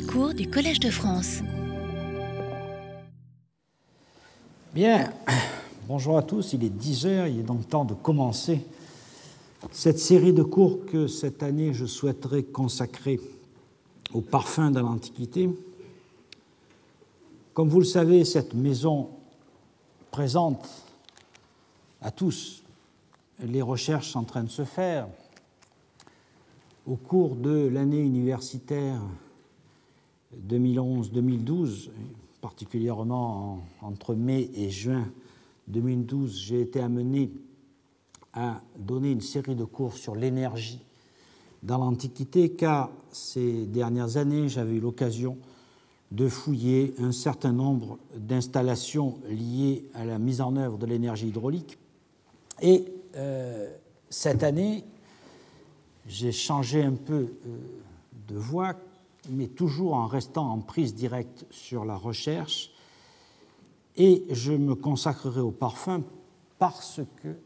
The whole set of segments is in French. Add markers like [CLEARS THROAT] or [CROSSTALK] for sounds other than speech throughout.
Cours du Collège de France. Bien, bonjour à tous, il est 10 heures, il est donc temps de commencer cette série de cours que cette année je souhaiterais consacrer au parfum de l'Antiquité. Comme vous le savez, cette maison présente à tous les recherches en train de se faire au cours de l'année universitaire 2011-2012, particulièrement entre mai et juin 2012, j'ai été amené à donner une série de cours sur l'énergie dans l'Antiquité, car ces dernières années, j'avais eu l'occasion de fouiller un certain nombre d'installations liées à la mise en œuvre de l'énergie hydraulique. Et euh, cette année, j'ai changé un peu euh, de voie, mais toujours en restant en prise directe sur la recherche. Et je me consacrerai au parfum parce que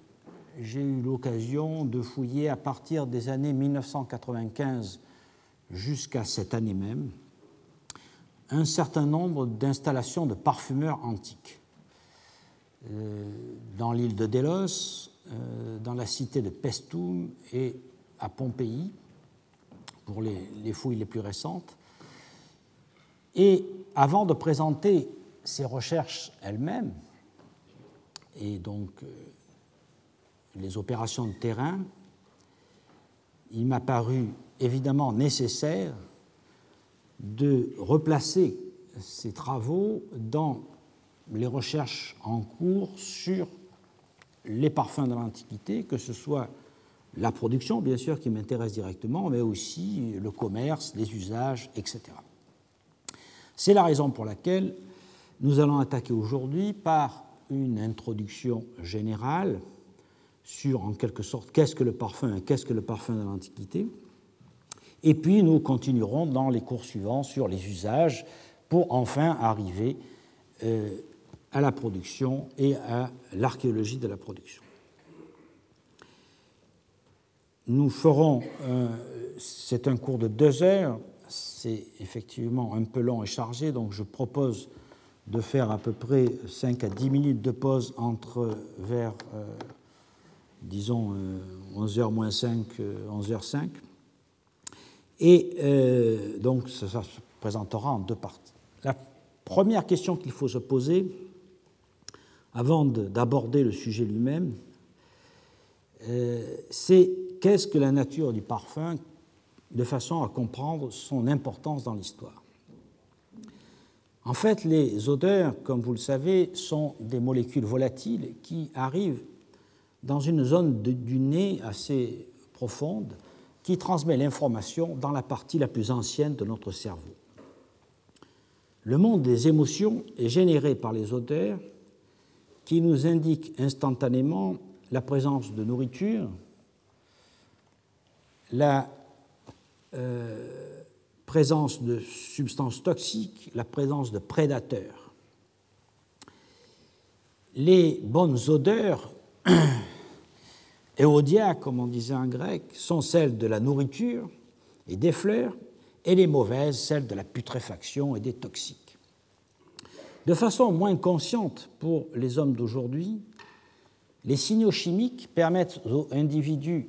j'ai eu l'occasion de fouiller à partir des années 1995 jusqu'à cette année même un certain nombre d'installations de parfumeurs antiques. Euh, dans l'île de Délos, euh, dans la cité de Pestum et à Pompéi, pour les, fouilles les plus récentes. Et avant de présenter ces recherches elles-mêmes, et donc euh, les opérations de terrain, il m'a paru évidemment nécessaire de replacer ces travaux dans les recherches en cours sur les parfums de l'Antiquité, que ce soit la production, bien sûr, qui m'intéresse directement, mais aussi le commerce, les usages, etc. C'est la raison pour laquelle nous allons attaquer aujourd'hui par une introduction générale sur, en quelque sorte, qu'est-ce que le parfum et qu'est-ce que le parfum de l'Antiquité. Et puis nous continuerons dans les cours suivants sur les usages pour enfin arriver euh, à la production et à l'archéologie de la production. Nous ferons, euh, c'est un cours de deux heures, c'est effectivement un peu long et chargé, donc je propose de faire à peu près 5 à 10 minutes de pause entre vers, euh, disons, 11h euh, moins 5, 11h05. Et donc ça, se présentera en deux parties. La première question qu'il faut se poser, avant d'aborder le sujet lui-même, euh, c'est qu'est-ce que la nature du parfum de façon à comprendre son importance dans l'histoire. En fait, les odeurs, comme vous le savez, sont des molécules volatiles qui arrivent dans une zone du nez assez profonde qui transmet l'information dans la partie la plus ancienne de notre cerveau. Le monde des émotions est généré par les odeurs qui nous indique instantanément la présence de nourriture, la euh, présence de substances toxiques, la présence de prédateurs. Les bonnes odeurs, [CLEARS THROAT] éodia, comme on disait en grec, sont celles de la nourriture et des fleurs, et les mauvaises, celles de la putréfaction et des toxiques. De façon moins consciente pour les hommes d'aujourd'hui, les signaux chimiques permettent aux individus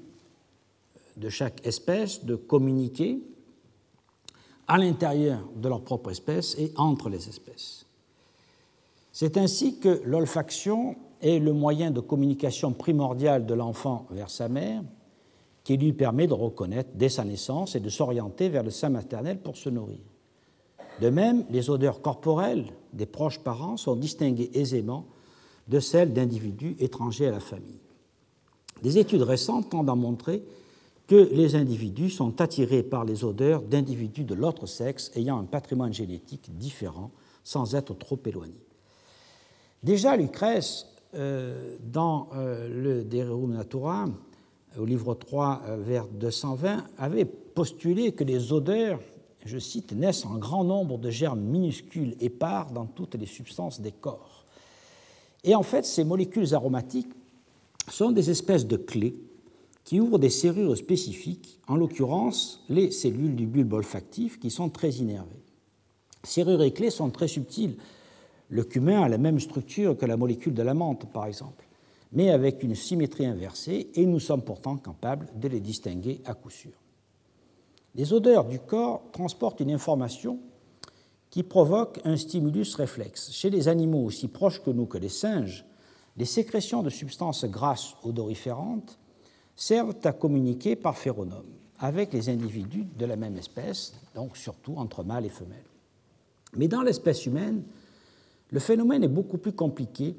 de chaque espèce de communiquer à l'intérieur de leur propre espèce et entre les espèces. C'est ainsi que l'olfaction est le moyen de communication primordial de l'enfant vers sa mère, qui lui permet de reconnaître dès sa naissance et de s'orienter vers le sein maternel pour se nourrir. De même, les odeurs corporelles des proches parents sont distinguées aisément de celles d'individus étrangers à la famille. Des études récentes tendent à montrer que les individus sont attirés par les odeurs d'individus de l'autre sexe ayant un patrimoine génétique différent sans être trop éloignés. Déjà, Lucrèce, euh, dans euh, le De Rerum Natura, au livre 3, euh, vers 220, avait postulé que les odeurs je cite, naissent un grand nombre de germes minuscules épars dans toutes les substances des corps. Et en fait, ces molécules aromatiques sont des espèces de clés qui ouvrent des serrures spécifiques, en l'occurrence les cellules du bulbe olfactif qui sont très innervées. Serrures et clés sont très subtiles. Le cumin a la même structure que la molécule de la menthe, par exemple, mais avec une symétrie inversée, et nous sommes pourtant capables de les distinguer à coup sûr. Les odeurs du corps transportent une information qui provoque un stimulus réflexe. Chez les animaux aussi proches que nous que les singes, les sécrétions de substances grasses odoriférantes servent à communiquer par phéronome avec les individus de la même espèce, donc surtout entre mâles et femelles. Mais dans l'espèce humaine, le phénomène est beaucoup plus compliqué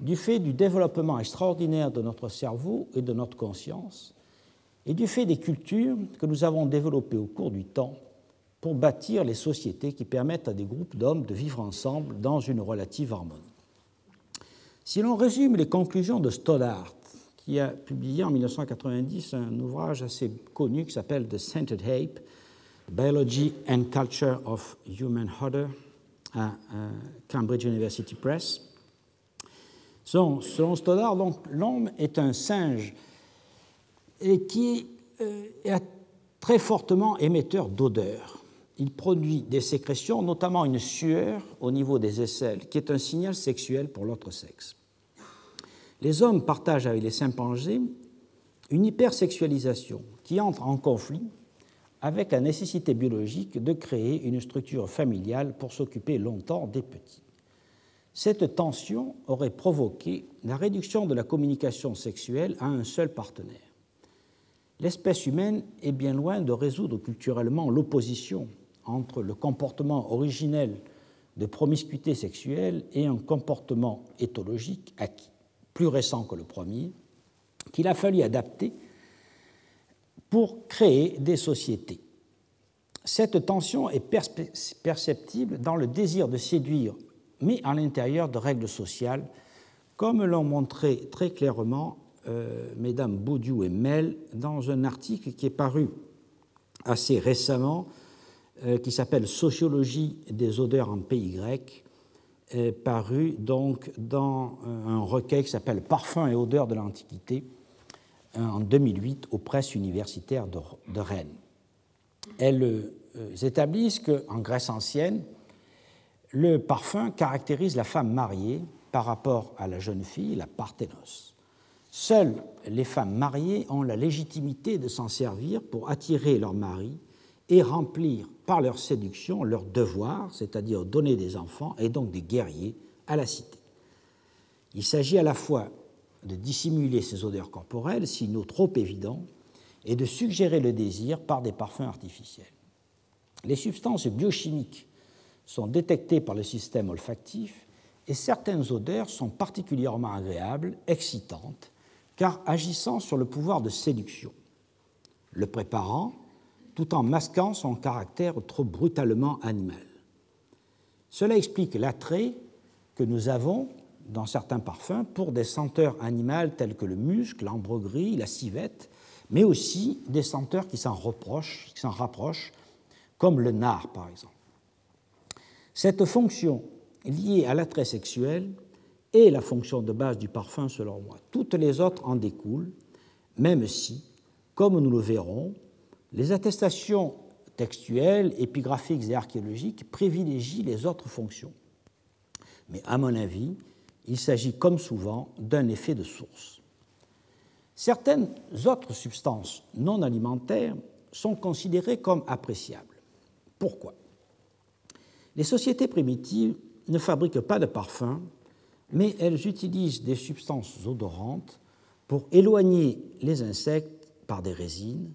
du fait du développement extraordinaire de notre cerveau et de notre conscience, et du fait des cultures que nous avons développées au cours du temps pour bâtir les sociétés qui permettent à des groupes d'hommes de vivre ensemble dans une relative harmonie. Si l'on résume les conclusions de Stoddart, qui a publié en 1990 un ouvrage assez connu qui s'appelle The Scented Ape, Biology and Culture of Human Hodder à Cambridge University Press. Selon, Stoddart, l'homme est un singe et qui euh, est très fortement émetteur d'odeurs. Il produit des sécrétions, notamment une sueur au niveau des aisselles, qui est un signal sexuel pour l'autre sexe. Les hommes partagent avec les chimpanzés une hypersexualisation qui entre en conflit avec la nécessité biologique de créer une structure familiale pour s'occuper longtemps des petits. Cette tension aurait provoqué la réduction de la communication sexuelle à un seul partenaire l'espèce humaine est bien loin de résoudre culturellement l'opposition entre le comportement originel de promiscuité sexuelle et un comportement éthologique acquis, plus récent que le premier, qu'il a fallu adapter pour créer des sociétés. Cette tension est perceptible dans le désir de séduire, mais à l'intérieur de règles sociales, comme l'ont montré très clairement euh, mesdames Baudieu et Mel dans un article qui est paru assez récemment, euh, qui s'appelle Sociologie des odeurs en pays grec, paru donc dans un recueil qui s'appelle Parfums et odeurs de l'Antiquité en 2008 aux presses universitaires de, de Rennes. Elles euh, établissent qu'en Grèce ancienne, le parfum caractérise la femme mariée par rapport à la jeune fille, la parthénos. Seules les femmes mariées ont la légitimité de s'en servir pour attirer leur mari et remplir par leur séduction leur devoir, c'est-à-dire donner des enfants et donc des guerriers à la cité. Il s'agit à la fois de dissimuler ces odeurs corporelles, signaux trop évidents, et de suggérer le désir par des parfums artificiels. Les substances biochimiques sont détectées par le système olfactif et certaines odeurs sont particulièrement agréables, excitantes car agissant sur le pouvoir de séduction, le préparant tout en masquant son caractère trop brutalement animal. Cela explique l'attrait que nous avons dans certains parfums pour des senteurs animales telles que le musc, l'ambre gris, la civette, mais aussi des senteurs qui s'en qui s'en rapprochent, comme le nard par exemple. Cette fonction liée à l'attrait sexuel est la fonction de base du parfum selon moi. Toutes les autres en découlent, même si, comme nous le verrons, les attestations textuelles, épigraphiques et archéologiques privilégient les autres fonctions. Mais à mon avis, il s'agit comme souvent d'un effet de source. Certaines autres substances non alimentaires sont considérées comme appréciables. Pourquoi? Les sociétés primitives ne fabriquent pas de parfums mais elles utilisent des substances odorantes pour éloigner les insectes par des résines,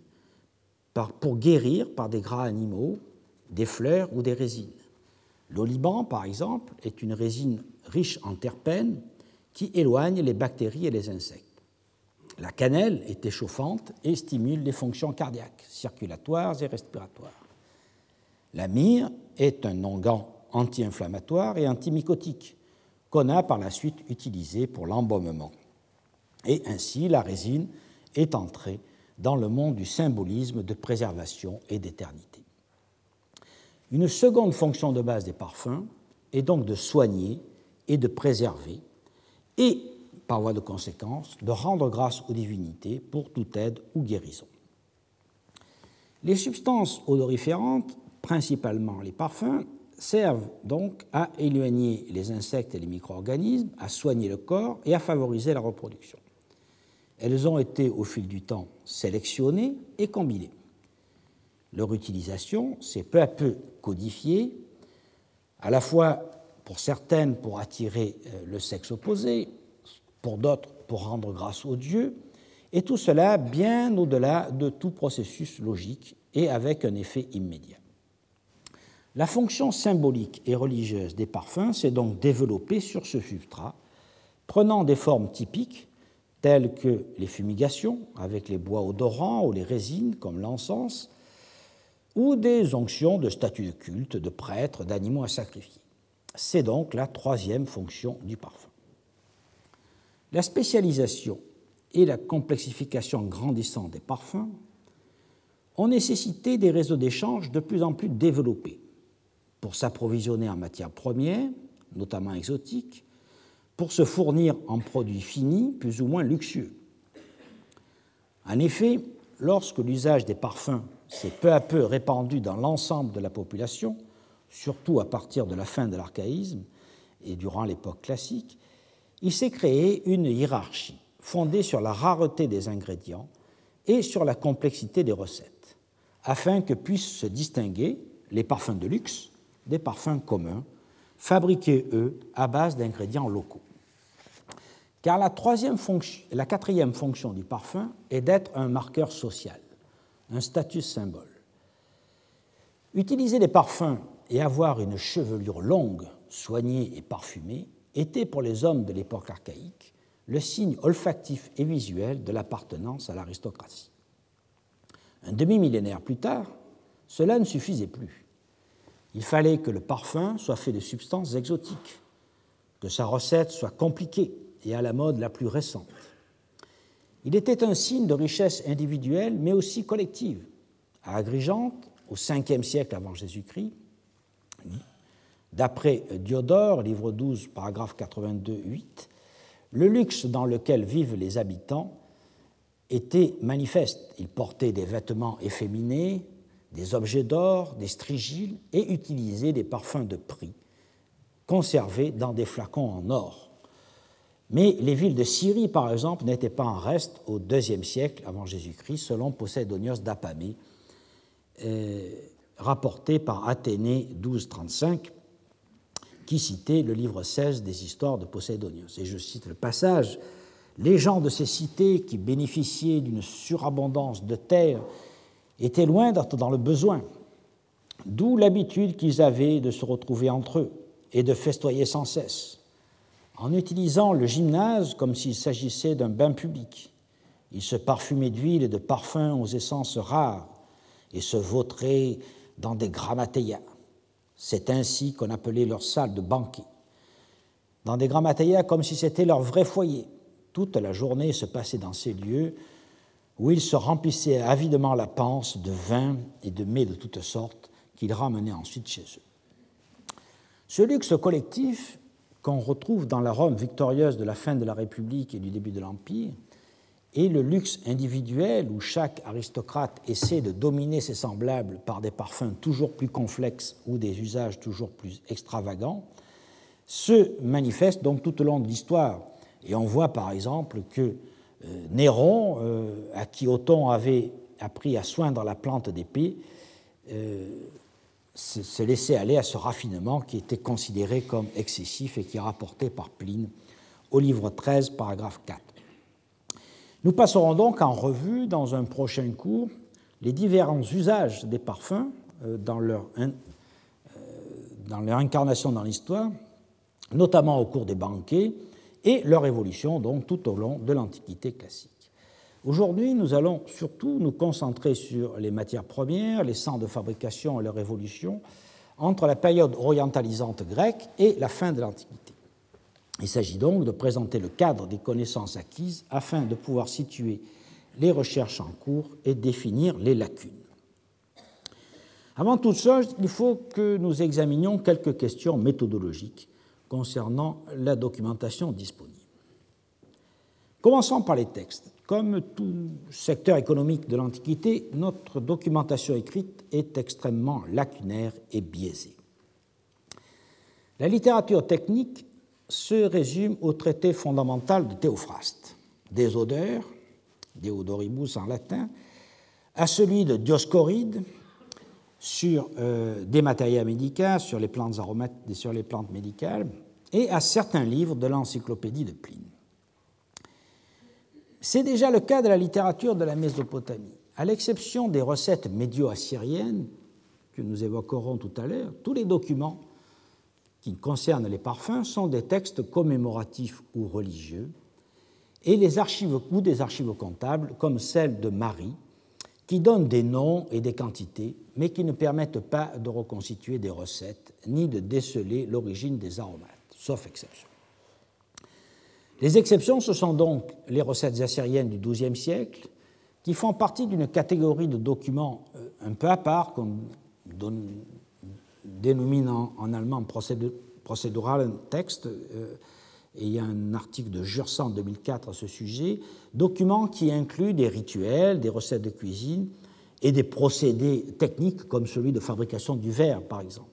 pour guérir par des gras animaux, des fleurs ou des résines. L'oliban, par exemple, est une résine riche en terpènes qui éloigne les bactéries et les insectes. La cannelle est échauffante et stimule les fonctions cardiaques, circulatoires et respiratoires. La myrrhe est un onguent anti-inflammatoire et antimycotique qu'on a par la suite utilisé pour l'embaumement. Et ainsi, la résine est entrée dans le monde du symbolisme de préservation et d'éternité. Une seconde fonction de base des parfums est donc de soigner et de préserver, et, par voie de conséquence, de rendre grâce aux divinités pour toute aide ou guérison. Les substances odoriférantes, principalement les parfums, servent donc à éloigner les insectes et les micro-organismes, à soigner le corps et à favoriser la reproduction. Elles ont été au fil du temps sélectionnées et combinées. Leur utilisation s'est peu à peu codifiée, à la fois pour certaines pour attirer euh, le sexe opposé, pour d'autres pour rendre grâce aux dieux, et tout cela bien au-delà de tout processus logique et avec un effet immédiat. La fonction symbolique et religieuse des parfums s'est donc développée sur ce substrat, prenant des formes typiques telles que les fumigations avec les bois odorants ou les résines comme l'encens, ou des onctions de statues de culte, de prêtres, d'animaux à sacrifier. C'est donc la troisième fonction du parfum. La spécialisation et la complexification grandissante des parfums ont nécessité des réseaux d'échange de plus en plus développés pour s'approvisionner en matières premières, notamment exotiques, pour se fournir en produits finis plus ou moins luxueux. En effet, lorsque l'usage des parfums s'est peu à peu répandu dans l'ensemble de la population, surtout à partir de la fin de l'archaïsme et durant l'époque classique, il s'est créé une hiérarchie fondée sur la rareté des ingrédients et sur la complexité des recettes, afin que puissent se distinguer les parfums de luxe des parfums communs, fabriqués, eux, à base d'ingrédients locaux. Car la, la quatrième fonction du parfum est d'être un marqueur social, un statut symbole. Utiliser des parfums et avoir une chevelure longue, soignée et parfumée était pour les hommes de l'époque archaïque le signe olfactif et visuel de l'appartenance à l'aristocratie. Un demi-millénaire plus tard, cela ne suffisait plus. Il fallait que le parfum soit fait de substances exotiques, que sa recette soit compliquée et à la mode la plus récente. Il était un signe de richesse individuelle, mais aussi collective. À Agrigente, au 5e siècle avant Jésus-Christ, D'après Diodore, livre 12, paragraphe 82, 8, le luxe dans lequel vivent les habitants était manifeste. Ils portaient des vêtements efféminés, des objets d'or, des strigiles et utilisaient des parfums de prix, conservés dans des flacons en or. Mais les villes de Syrie, par exemple, n'étaient pas en reste au IIe siècle avant Jésus-Christ, selon Posédonios d'Apamée, euh, rapporté par Athénée 1235 qui citait le livre 16 des histoires de Poséidonios. Et je cite le passage Les gens de ces cités qui bénéficiaient d'une surabondance de terre étaient loin d'être dans le besoin, d'où l'habitude qu'ils avaient de se retrouver entre eux et de festoyer sans cesse, en utilisant le gymnase comme s'il s'agissait d'un bain public. Ils se parfumaient d'huile et de parfums aux essences rares et se vautraient dans des grammatéas c'est ainsi qu'on appelait leur salle de banquet. Dans des grammateia comme si c'était leur vrai foyer. Toute la journée se passait dans ces lieux où ils se remplissaient avidement la panse de vin et de mets de toutes sortes qu'ils ramenaient ensuite chez eux. Ce luxe collectif qu'on retrouve dans la Rome victorieuse de la fin de la République et du début de l'Empire et le luxe individuel où chaque aristocrate essaie de dominer ses semblables par des parfums toujours plus complexes ou des usages toujours plus extravagants, se manifeste donc tout au long de l'histoire. Et on voit par exemple que Néron, euh, à qui Othon avait appris à soindre la plante d'épée, euh, se laissait aller à ce raffinement qui était considéré comme excessif et qui est rapporté par Pline au livre 13, paragraphe 4. Nous passerons donc en revue dans un prochain cours les différents usages des parfums euh, dans leur, euh, dans leur incarnation dans l'histoire, notamment au cours des banquets, et leur évolution donc tout au long de l'Antiquité classique. Aujourd'hui, nous allons surtout nous concentrer sur les matières premières, les centres de fabrication et leur évolution entre la période orientalisante grecque et la fin de l'Antiquité. Il s'agit donc de présenter le cadre des connaissances acquises afin de pouvoir situer les recherches en cours et définir les lacunes. Avant toute chose, il faut que nous examinions quelques questions méthodologiques concernant la documentation disponible. Commençons par les textes. Comme tout secteur économique de l'Antiquité, notre documentation écrite est extrêmement lacunaire et biaisée. La littérature technique se résume au traité fondamental de Théophraste, des odeurs, Deodoribus en latin, à celui de Dioscoride sur euh, des matériaux médicaux, sur les plantes aromatiques, sur les plantes médicales, et à certains livres de l'encyclopédie de Pline. C'est déjà le cas de la littérature de la Mésopotamie. À l'exception des recettes médio-assyriennes que nous évoquerons tout à l'heure, tous les documents qui concernent les parfums sont des textes commémoratifs ou religieux, et les archives ou des archives comptables, comme celle de Marie, qui donnent des noms et des quantités, mais qui ne permettent pas de reconstituer des recettes ni de déceler l'origine des aromates, sauf exception. Les exceptions, ce sont donc les recettes assyriennes du XIIe siècle, qui font partie d'une catégorie de documents euh, un peu à part, qu'on dénomine en, allemand procédural texte, euh, et il y a un article de Jursan en 2004 à ce sujet, document qui inclut des rituels, des recettes de cuisine et des procédés techniques comme celui de fabrication du verre, par exemple.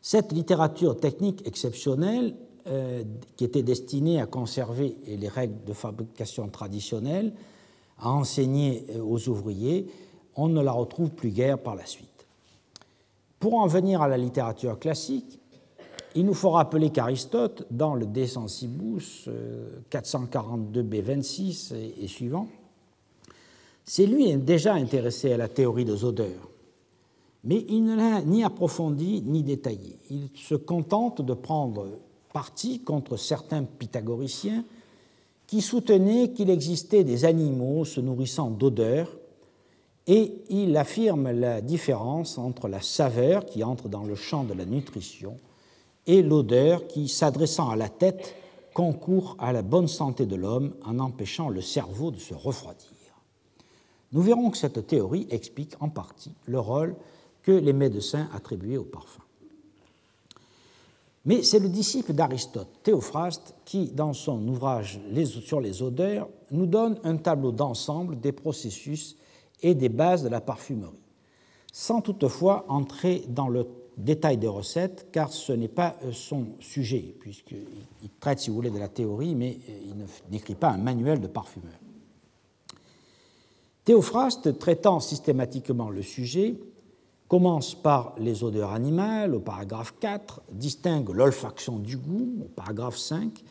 Cette littérature technique exceptionnelle, euh, qui était destinée à conserver les règles de fabrication traditionnelles, à enseigner euh, aux ouvriers, on ne la retrouve plus guère par la suite. Pour en venir à la littérature classique, il nous faut rappeler qu'Aristote, dans le De Sensibus 442b26 et, suivant, c'est lui déjà intéressé à la théorie des odeurs, mais il ne l'a ni approfondi ni détaillé. Il se contente de prendre parti contre certains pythagoriciens qui soutenaient qu'il existait des animaux se nourrissant d'odeurs et il affirme la différence entre la saveur qui entre dans le champ de la nutrition et l'odeur qui, s'adressant à la tête, concourt à la bonne santé de l'homme en empêchant le cerveau de se refroidir. Nous verrons que cette théorie explique en partie le rôle que les médecins attribuaient au parfum. Mais c'est le disciple d'Aristote, Théophraste, qui, dans son ouvrage sur les odeurs, nous donne un tableau d'ensemble des processus et des bases de la parfumerie, sans toutefois entrer dans le détail des recettes, car ce n'est pas euh, son sujet, puisqu'il traite, si vous voulez, de la théorie, mais euh, il n'écrit pas un manuel de parfumeur. Théophraste, traitant systématiquement le sujet, commence par les odeurs animales au paragraphe 4, distingue l'olfaction du goût au paragraphe 5,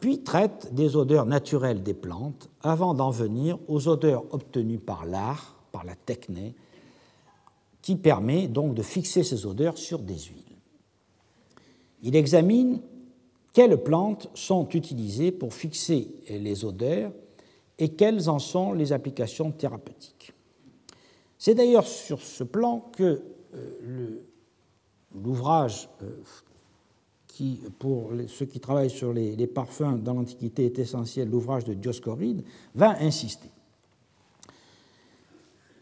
puis traite des odeurs naturelles des plantes avant d'en venir aux odeurs obtenues par l'art, par la techné, qui permet donc de fixer ces odeurs sur des huiles. Il examine quelles plantes sont utilisées pour fixer les odeurs et quelles en sont les applications thérapeutiques. C'est d'ailleurs sur ce plan que euh, l'ouvrage euh, qui, pour ceux qui travaillent sur les, parfums dans l'Antiquité, est essentiel, l'ouvrage de Dioscoride, va insister.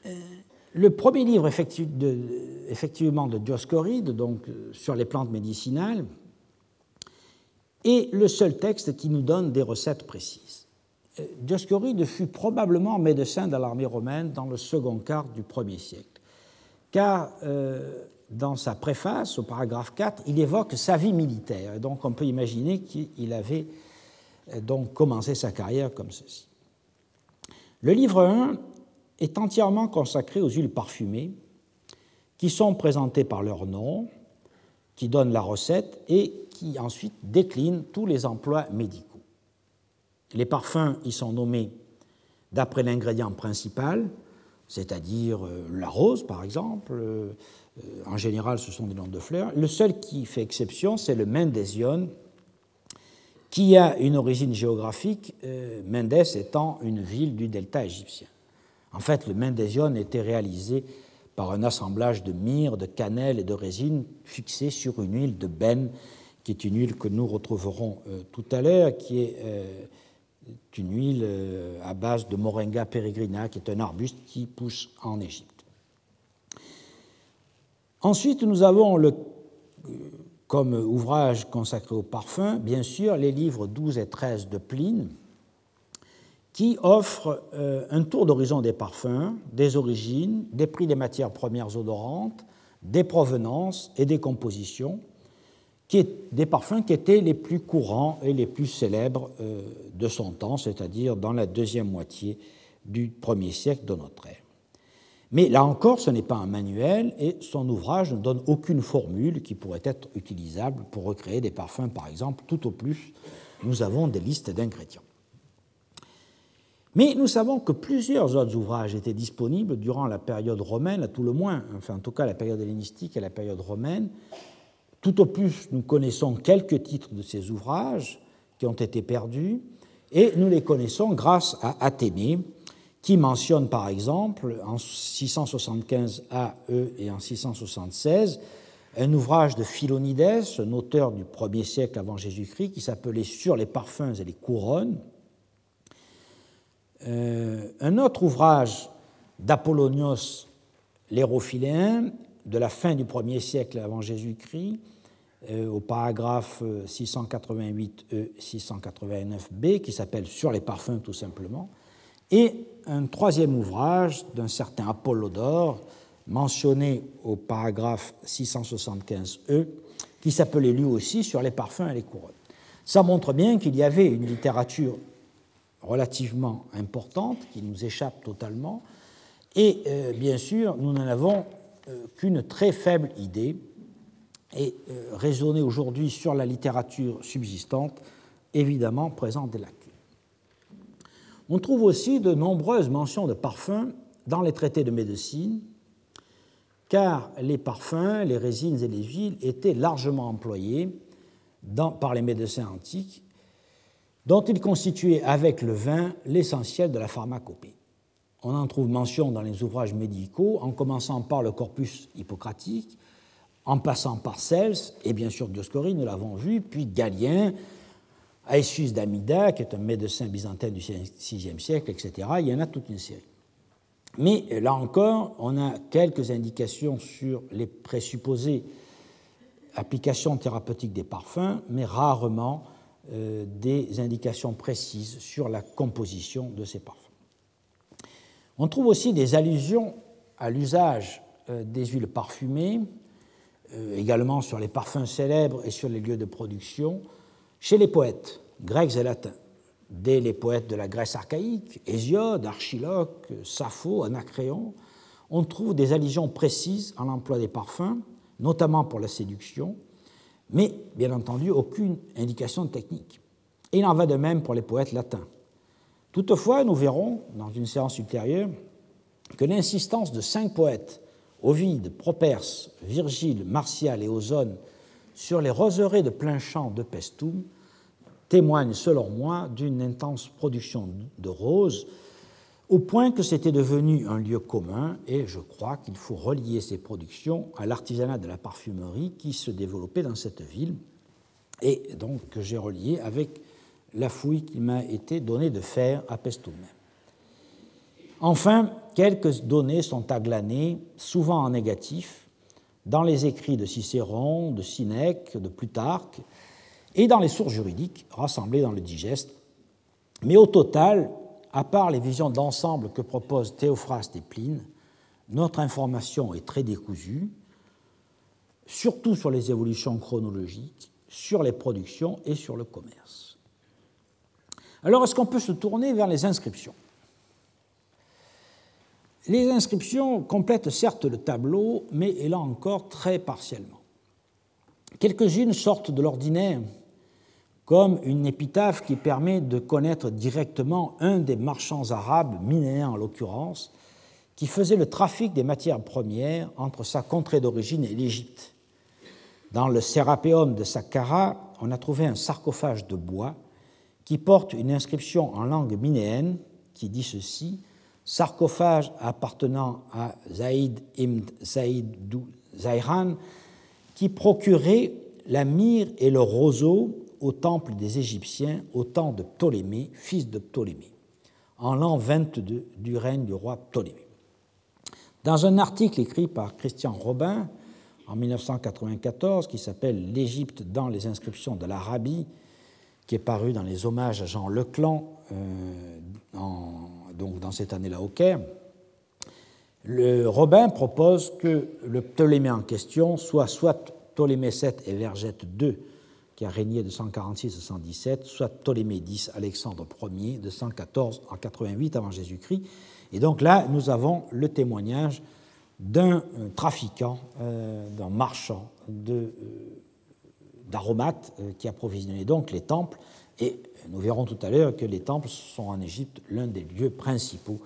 Euh, le premier livre effectivement de Dioscoride, donc euh, sur les plantes médicinales, est le seul texte qui nous donne des recettes précises. Euh, Dioscoride fut probablement médecin de l'armée romaine dans le second quart du premier siècle, car euh, dans sa préface, au paragraphe 4, il évoque sa vie militaire, donc on peut imaginer qu'il avait donc commencé sa carrière comme ceci. Le livre 1 est entièrement consacré aux huiles parfumées qui sont présentées par leur nom, qui donnent la recette et qui ensuite déclinent tous les emplois médicaux. Les parfums y sont nommés d'après l'ingrédient principal, c'est-à-dire euh, la rose par exemple. Euh, en général, ce sont des noms de fleurs. Le seul qui fait exception, c'est le Mendésione, qui a une origine géographique, euh, Mendes étant une ville du delta égyptien. En fait, le mendésione était réalisé par un assemblage de myrrhe, de cannelle et de résine fixé sur une huile de benne, qui est une huile que nous retrouverons euh, tout à l'heure, qui est euh, une huile euh, à base de Moringa peregrina, qui est un arbuste qui pousse en Égypte. Ensuite, nous avons comme ouvrage consacré au parfum, bien sûr, les livres 12 et 13 de Pline, qui offre euh, un tour d'horizon des parfums, des origines, des prix des matières premières odorantes, des provenances et des compositions, des parfums qui étaient les plus courants et les plus célèbres euh, de son temps, c'est-à-dire dans la deuxième moitié du premier siècle de notre ère. Mais là encore, ce n'est pas un manuel et son ouvrage ne donne aucune formule qui pourrait être utilisable pour recréer des parfums, par exemple. Tout au plus, nous avons des listes d'ingrédients. Mais nous savons que plusieurs autres ouvrages étaient disponibles durant la période romaine, à tout le moins, enfin en tout cas la période hellénistique et la période romaine. Tout au plus, nous connaissons quelques titres de ces ouvrages qui ont été perdus, et nous les connaissons grâce à Athénée, qui mentionne par exemple en 675 AE et en 676 un ouvrage de Philonides, un auteur du 1er siècle avant Jésus-Christ, qui s'appelait Sur les parfums et les couronnes. Euh, un autre ouvrage d'Apollonios l'Hérophiléen de la fin du 1er siècle avant Jésus-Christ, euh, au paragraphe 688E, 689B, qui s'appelle Sur les parfums tout simplement, et un troisième ouvrage d'un certain Apollodore, mentionné au paragraphe 675e, qui s'appelait lui aussi Sur les parfums et les couronnes. Ça montre bien qu'il y avait une littérature relativement importante qui nous échappe totalement, et euh, bien sûr, nous n'en avons euh, qu'une très faible idée, et euh, raisonner aujourd'hui sur la littérature subsistante, évidemment, présente des lacunes. On trouve aussi de nombreuses mentions de parfums dans les traités de médecine, car les parfums, les résines et les huiles étaient largement employés par les médecins antiques, dont ils constituaient avec le vin l'essentiel de la pharmacopée. On en trouve mention dans les ouvrages médicaux, en commençant par le corpus hippocratique, en passant par Cels, et bien sûr Dioscoride, nous l'avons vu, puis Galien, Aesius d'Amida, qui est un médecin byzantin du VIe siècle, etc. Il y en a toute une série. Mais là encore, on a quelques indications sur les présupposées applications thérapeutiques des parfums, mais rarement euh, des indications précises sur la composition de ces parfums. On trouve aussi des allusions à l'usage euh, des huiles parfumées, euh, également sur les parfums célèbres et sur les lieux de production, chez les poètes, grecs et latins, dès les poètes de la Grèce archaïque, Hésiode, Archiloque, Sappho, Anacréon, on trouve des allusions précises à l'emploi des parfums, notamment pour la séduction, mais bien entendu aucune indication technique. Et il en va de même pour les poètes latins. Toutefois, nous verrons dans une séance ultérieure que l'insistance de cinq poètes, Ovide, Properce, Virgile, Martial et Ozone, sur les roseraies de plein champ de Pestum témoigne, selon moi, d'une intense production de roses, au point que c'était devenu un lieu commun, et je crois qu'il faut relier ces productions à l'artisanat de la parfumerie qui se développait dans cette ville, et donc que j'ai relié avec la fouille qui m'a été donnée de faire à Pestum. Enfin, quelques données sont aglanées, souvent en négatif, dans les écrits de Cicéron, de Sénèque, de Plutarque, et dans les sources juridiques rassemblées dans le digeste. Mais au total, à part les visions d'ensemble que proposent Théophraste et Pline, notre information est très décousue, surtout sur les évolutions chronologiques, sur les productions et sur le commerce. Alors, est-ce qu'on peut se tourner vers les inscriptions? Les inscriptions complètent certes le tableau, mais là encore très partiellement. Quelques-unes sortent de l'ordinaire, comme une épitaphe qui permet de connaître directement un des marchands arabes, minéens en l'occurrence, qui faisait le trafic des matières premières entre sa contrée d'origine et l'Égypte. Dans le Sérapéum de Saqqara, on a trouvé un sarcophage de bois qui porte une inscription en langue minéenne qui dit ceci sarcophage appartenant à Zaïd ibn Zaïd Zayran, qui procurait la myrrhe et le roseau au temple des Égyptiens au temps de Ptolémée, fils de Ptolémée, en l'an 22 du règne du roi Ptolémée. Dans un article écrit par Christian Robin en 1994 qui s'appelle L'Égypte dans les inscriptions de l'Arabie, qui est paru dans les hommages à Jean Leclan euh, donc dans cette année-là au Caire, le Robin propose que le Ptolémée en question soit soit Ptolémée VII et Vergette II, qui a régné de 146 à 117, soit Ptolémée X, Alexandre Ier, de 114 à 88 avant Jésus-Christ. Et donc là, nous avons le témoignage d'un euh, trafiquant, euh, d'un marchand euh, d'aromates qui approvisionnait donc les temples. Et nous verrons tout à l'heure que les temples sont en Égypte l'un des lieux principaux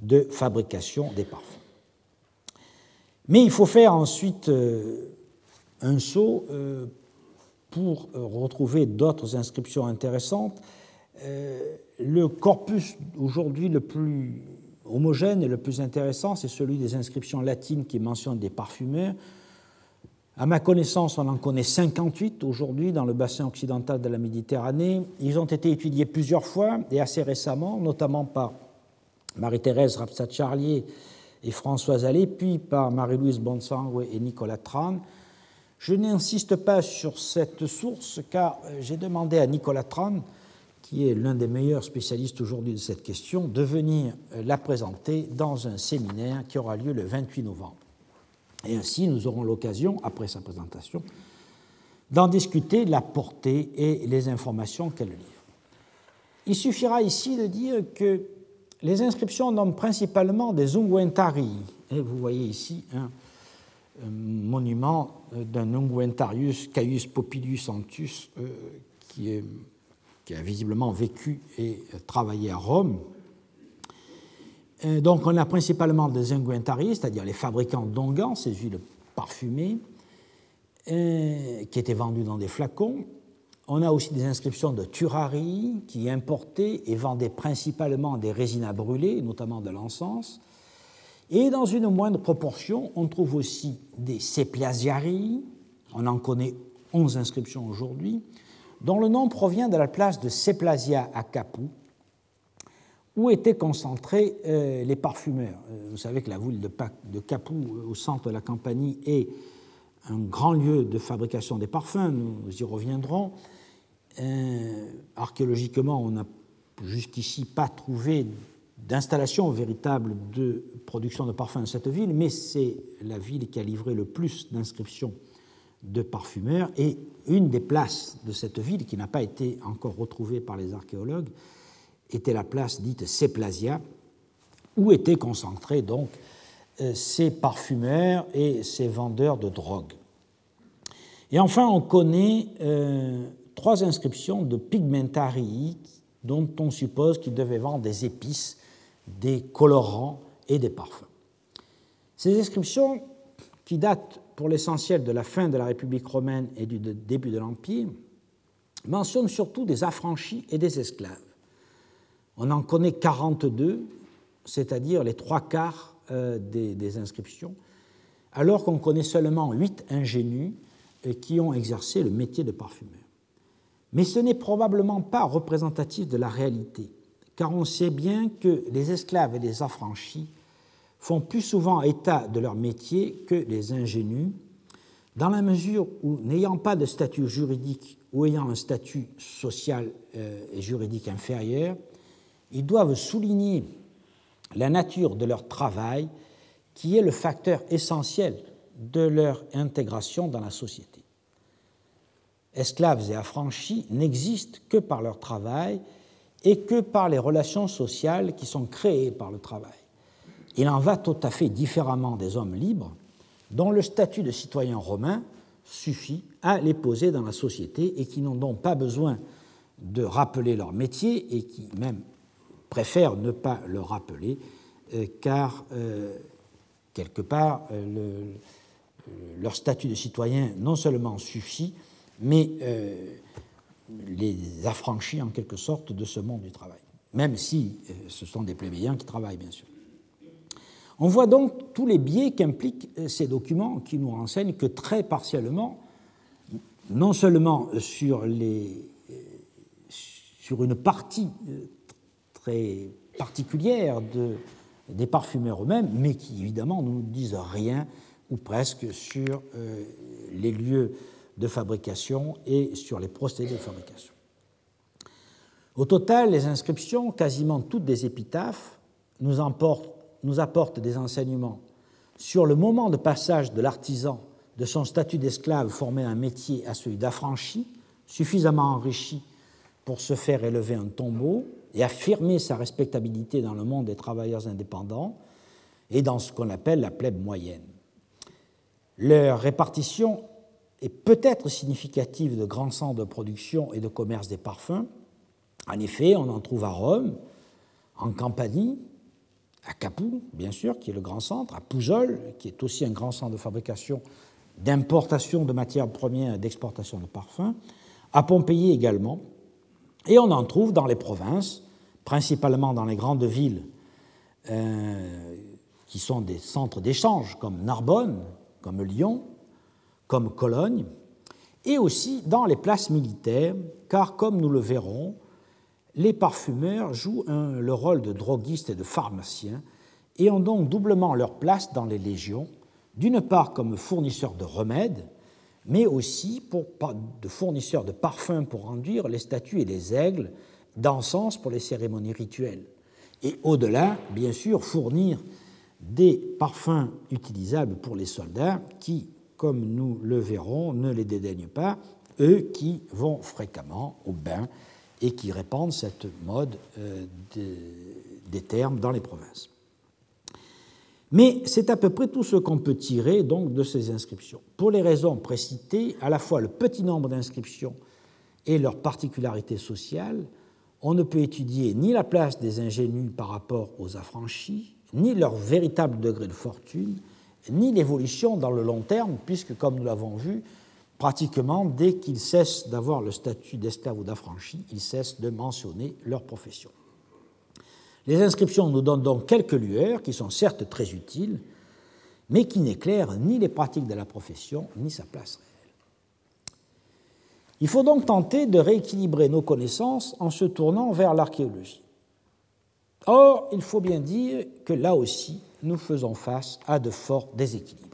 de fabrication des parfums. Mais il faut faire ensuite un saut pour retrouver d'autres inscriptions intéressantes. Le corpus aujourd'hui le plus homogène et le plus intéressant, c'est celui des inscriptions latines qui mentionnent des parfumeurs. À ma connaissance, on en connaît 58 aujourd'hui dans le bassin occidental de la Méditerranée. Ils ont été étudiés plusieurs fois et assez récemment, notamment par Marie-Thérèse Rapsat-Charlier et Françoise Allais, puis par Marie-Louise Bonsangue et Nicolas Tran. Je n'insiste pas sur cette source car j'ai demandé à Nicolas Tran qui est l'un des meilleurs spécialistes aujourd'hui de cette question, de venir euh, la présenter dans un séminaire qui aura lieu le 28 novembre. Et ainsi, nous aurons l'occasion, après sa présentation, d'en discuter la portée et les informations qu'elle livre. Il suffira ici de dire que les inscriptions nomment principalement des unguentari. Et vous voyez ici un, monument d'un unguentarius Caius Popilius Antus euh, qui a visiblement vécu et travaillé à Rome. Euh, donc on a principalement des unguentaries, c'est-à-dire les fabricants d'onguents, ces huiles parfumées, euh, qui étaient vendues dans des flacons. On a aussi des inscriptions de turaries qui importaient et vendaient principalement des résines à brûler, notamment de l'encens. Et dans une moindre proportion, on trouve aussi des séplasiaries, on en connaît 11 inscriptions aujourd'hui, dont le nom provient de la place de Seplasia à Capoue, où étaient concentrés euh, les parfumeurs. Euh, vous savez que la ville de, Capoue, au centre de la Campanie, est un grand lieu de fabrication des parfums, nous y reviendrons. Euh, archéologiquement, on n'a jusqu'ici pas trouvé d'installation véritable de production de parfums dans cette ville, mais c'est la ville qui a livré le plus d'inscriptions de parfumeurs et une des places de cette ville, qui n'a pas été encore retrouvée par les archéologues, était la place dite Seplasia, où étaient concentrés donc euh, ces parfumeurs et ces vendeurs de drogue. Et enfin, on connaît euh, trois inscriptions de pigmentarii dont on suppose qu'ils devaient vendre des épices, des colorants et des parfums. Ces inscriptions, qui datent pour l'essentiel de la fin de la République romaine et du début de l'Empire, mentionne surtout des affranchis et des esclaves. On en connaît 42, c'est-à-dire les trois quarts euh, des, inscriptions, alors qu'on connaît seulement huit ingénus euh, qui ont exercé le métier de parfumeur. Mais ce n'est probablement pas représentatif de la réalité, car on sait bien que les esclaves et les affranchis font plus souvent état de leur métier que les ingénus, dans la mesure où, n'ayant pas de statut juridique ou ayant un statut social euh, et juridique inférieur, ils doivent souligner la nature de leur travail qui est le facteur essentiel de leur intégration dans la société. Esclaves et affranchis n'existent que par leur travail et que par les relations sociales qui sont créées par le travail. Il en va tout à fait différemment des hommes libres, dont le statut de citoyen romain suffit à les poser dans la société et qui n'ont donc pas besoin de rappeler leur métier et qui même préfèrent ne pas le rappeler, euh, car euh, quelque part euh, leur statut de citoyen non seulement suffit, mais les affranchit en quelque sorte de ce monde du travail, même si ce sont des plébéiens qui travaillent bien sûr. On voit donc tous les biais qu'impliquent euh, ces documents qui nous renseignent que très partiellement, non seulement sur, euh, une partie euh, très particulière de, des parfumeurs eux-mêmes, mais qui évidemment ne nous disent rien ou presque sur les lieux de fabrication et sur les procédés de fabrication. Au total, les inscriptions, quasiment toutes des épitaphes, nous emportent nous apporte des enseignements sur le moment de passage de l'artisan de son statut d'esclave formé un métier à celui d'affranchi, suffisamment enrichi pour se faire élever un tombeau et affirmer sa respectabilité dans le monde des travailleurs indépendants et dans ce qu'on appelle la plèbe moyenne. Leur répartition est peut-être significative de grands centres de production et de commerce des parfums. En effet, on en trouve à Rome, en Campanie, à Capoue, bien sûr, qui est le grand centre, à Pouzol, qui est aussi un grand centre de fabrication, d'importation de matières premières et d'exportation de parfums, à Pompéi également, et on en trouve dans les provinces, principalement dans les grandes villes euh, qui sont des centres d'échange, comme Narbonne, comme Lyon, comme Cologne, et aussi dans les places militaires, car comme nous le verrons, les parfumeurs jouent le rôle de droguistes et de pharmaciens et ont donc doublement leur place dans les légions, d'une part comme fournisseurs de remèdes, mais aussi de fournisseurs de parfums pour enduire les statues et les aigles, d'encens pour les cérémonies rituelles. Et au-delà, bien sûr, fournir des parfums utilisables pour les soldats qui, comme nous le verrons, ne les dédaignent pas, eux qui vont fréquemment au bain et qui répandent cette mode euh, des termes dans les provinces. Mais c'est à peu près tout ce qu'on peut tirer donc de ces inscriptions. Pour les raisons précitées, à la fois le petit nombre d'inscriptions et leur particularité sociale, on ne peut étudier ni la place des ingénus par rapport aux affranchis, ni leur véritable degré de fortune, ni l'évolution dans le long terme, puisque, comme nous l'avons vu, pratiquement dès qu'ils cessent d'avoir le statut d'esclave ou d'affranchi, ils cessent de mentionner leur profession. Les inscriptions nous donnent donc quelques lueurs qui sont certes très utiles, mais qui n'éclairent ni les pratiques de la profession, ni sa place réelle. Il faut donc tenter de rééquilibrer nos connaissances en se tournant vers l'archéologie. Or, il faut bien dire que là aussi, nous faisons face à de forts déséquilibres.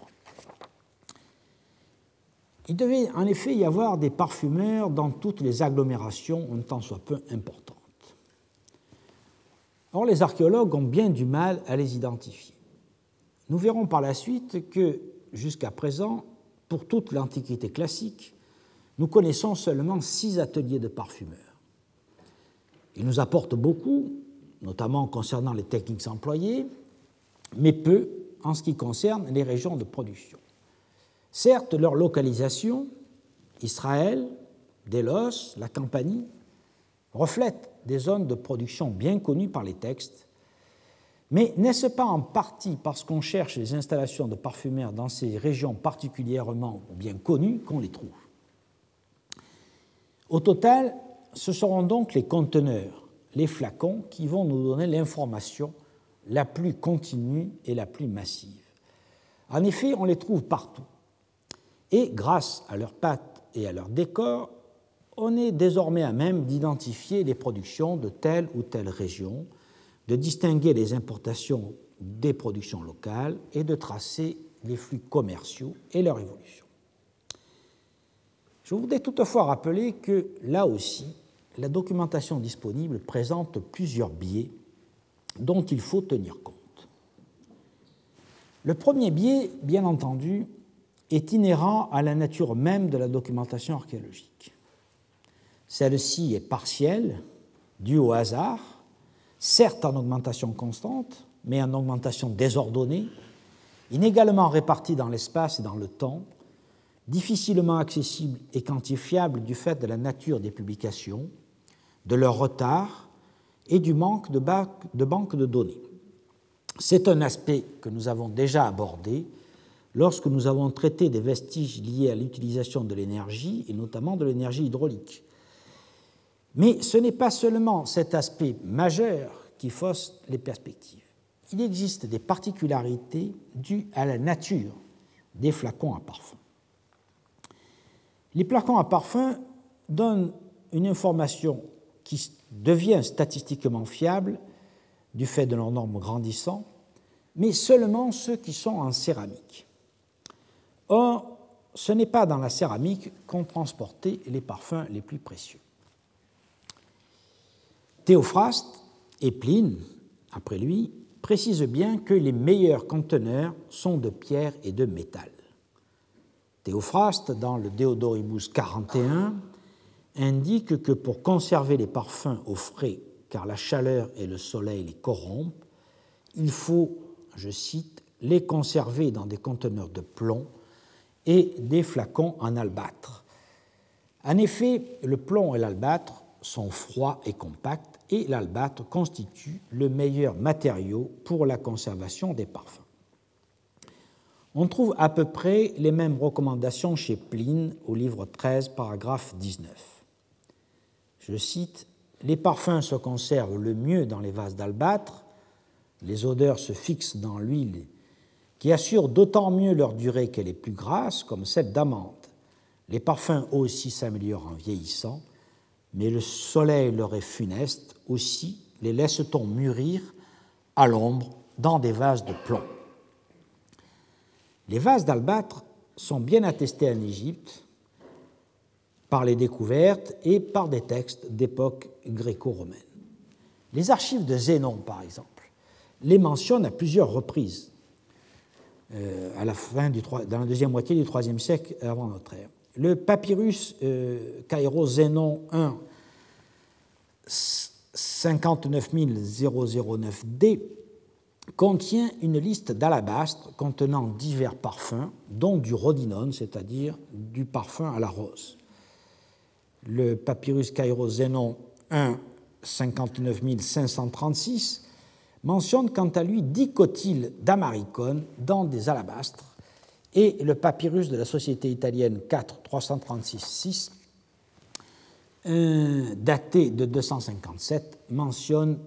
Il devait en effet y avoir des parfumeurs dans toutes les agglomérations, un tant soit peu importantes. Or, les archéologues ont bien du mal à les identifier. Nous verrons par la suite que, jusqu'à présent, pour toute l'Antiquité classique, nous connaissons seulement six ateliers de parfumeurs. Ils nous apportent beaucoup, notamment concernant les techniques employées, mais peu en ce qui concerne les régions de production. Certes, leur localisation, Israël, Délos, la Campanie, reflètent des zones de production bien connues par les textes, mais n'est-ce pas en partie parce qu'on cherche les installations de parfumeurs dans ces régions particulièrement bien connues qu'on les trouve? Au total, ce seront donc les conteneurs, les flacons, qui vont nous donner l'information la plus continue et la plus massive. En effet, on les trouve partout et grâce à leurs pattes et à leur décor, on est désormais à même d'identifier les productions de telle ou telle région, de distinguer les importations des productions locales et de tracer les flux commerciaux et leur évolution. Je voudrais toutefois rappeler que là aussi, la documentation disponible présente plusieurs biais dont il faut tenir compte. Le premier biais, bien entendu, est inhérent à la nature même de la documentation archéologique. Celle-ci est partielle, due au hasard, certes en augmentation constante, mais en augmentation désordonnée, inégalement répartie dans l'espace et dans le temps, difficilement accessible et quantifiable du fait de la nature des publications, de leur retard et du manque de, banques de données. C'est un aspect que nous avons déjà abordé lorsque nous avons traité des vestiges liés à l'utilisation de l'énergie, et notamment de l'énergie hydraulique. Mais ce n'est pas seulement cet aspect majeur qui fausse les perspectives. Il existe des particularités dues à la nature des flacons à parfum. Les flacons à parfum donnent une information qui devient statistiquement fiable du fait de leur norme grandissant, mais seulement ceux qui sont en céramique. Or, ce n'est pas dans la céramique qu'ont transporté les parfums les plus précieux. Théophraste et Pline, après lui, précisent bien que les meilleurs conteneurs sont de pierre et de métal. Théophraste, dans le Deodoribus 41, indique que pour conserver les parfums au frais, car la chaleur et le soleil les corrompent, il faut, je cite, les conserver dans des conteneurs de plomb et des flacons en albâtre. En effet, le plomb et l'albâtre sont froids et compacts et l'albâtre constitue le meilleur matériau pour la conservation des parfums. On trouve à peu près les mêmes recommandations chez Pline au livre 13, paragraphe 19. Je cite Les parfums se conservent le mieux dans les vases d'albâtre, les odeurs se fixent dans l'huile qui assure d'autant mieux leur durée qu'elle est plus grasse, comme celle d'amande. Les parfums aussi s'améliorent en vieillissant, mais le soleil leur est funeste, aussi les laisse-t-on mûrir à l'ombre dans des vases de plomb. Les vases d'albâtre sont bien attestés en Égypte par les découvertes et par des textes d'époque gréco-romaine. Les archives de Zénon, par exemple, les mentionnent à plusieurs reprises à la fin du, dans la deuxième moitié du IIIe siècle avant notre ère. Le papyrus euh, Cairo Zénon 1 59009D contient une liste d'alabastres contenant divers parfums, dont du rhodinone, c'est-à-dire du parfum à la rose. Le papyrus Cairo Zénon 1 59536 mentionne quant à lui dix cotyles d'amaricone dans des alabastres, et le papyrus de la Société italienne 4 336 6 daté de 257, mentionne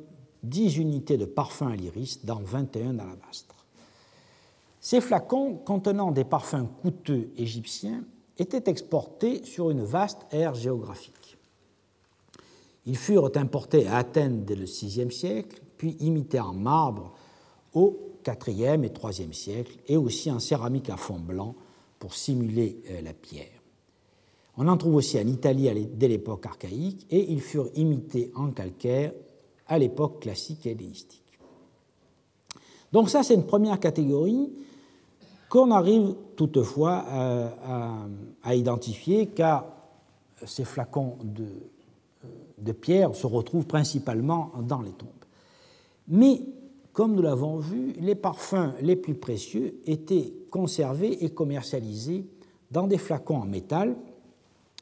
10 unités de parfum à l'iris dans 21 alabastres. Ces flacons contenant des parfums coûteux égyptiens étaient exportés sur une vaste aire géographique. Ils furent importés à Athènes dès le VIe siècle, puis imités en marbre au IVe et IIIe siècle, et aussi en céramique à fond blanc pour simuler euh, la pierre. On en trouve aussi en Italie dès l'époque archaïque, et ils furent imités en calcaire à l'époque classique et hellénistique. Donc ça, c'est une première catégorie qu'on arrive toutefois à, identifier, car ces flacons de pierre se retrouvent principalement dans les tombes. Mais, comme nous l'avons vu, les parfums les plus précieux étaient conservés et commercialisés dans des flacons en métal,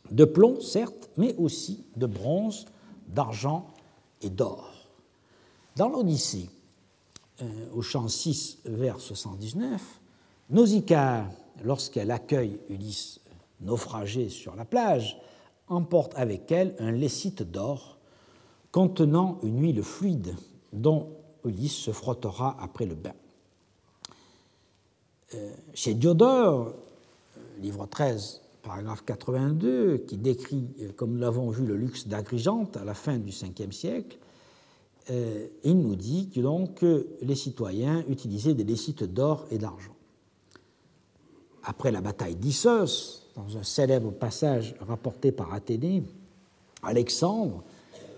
de plomb certes, mais aussi de bronze, d'argent et d'or. Dans l'Odyssée, euh, au chant 6, vers 79, Nausicaa, lorsqu'elle accueille Ulysse naufragé sur la plage, emporte avec elle un lécite d'or contenant une huile fluide dont Ulysse se frottera après le bain. Euh, chez Diodore, euh, livre 13, paragraphe 82, qui décrit, comme nous l'avons vu, le luxe d'Agrigente à la fin du 5e siècle, euh, il nous dit que donc les citoyens utilisaient des lécites d'or et d'argent. Après la bataille d'Issos, dans un célèbre passage rapporté par Athénée, Alexandre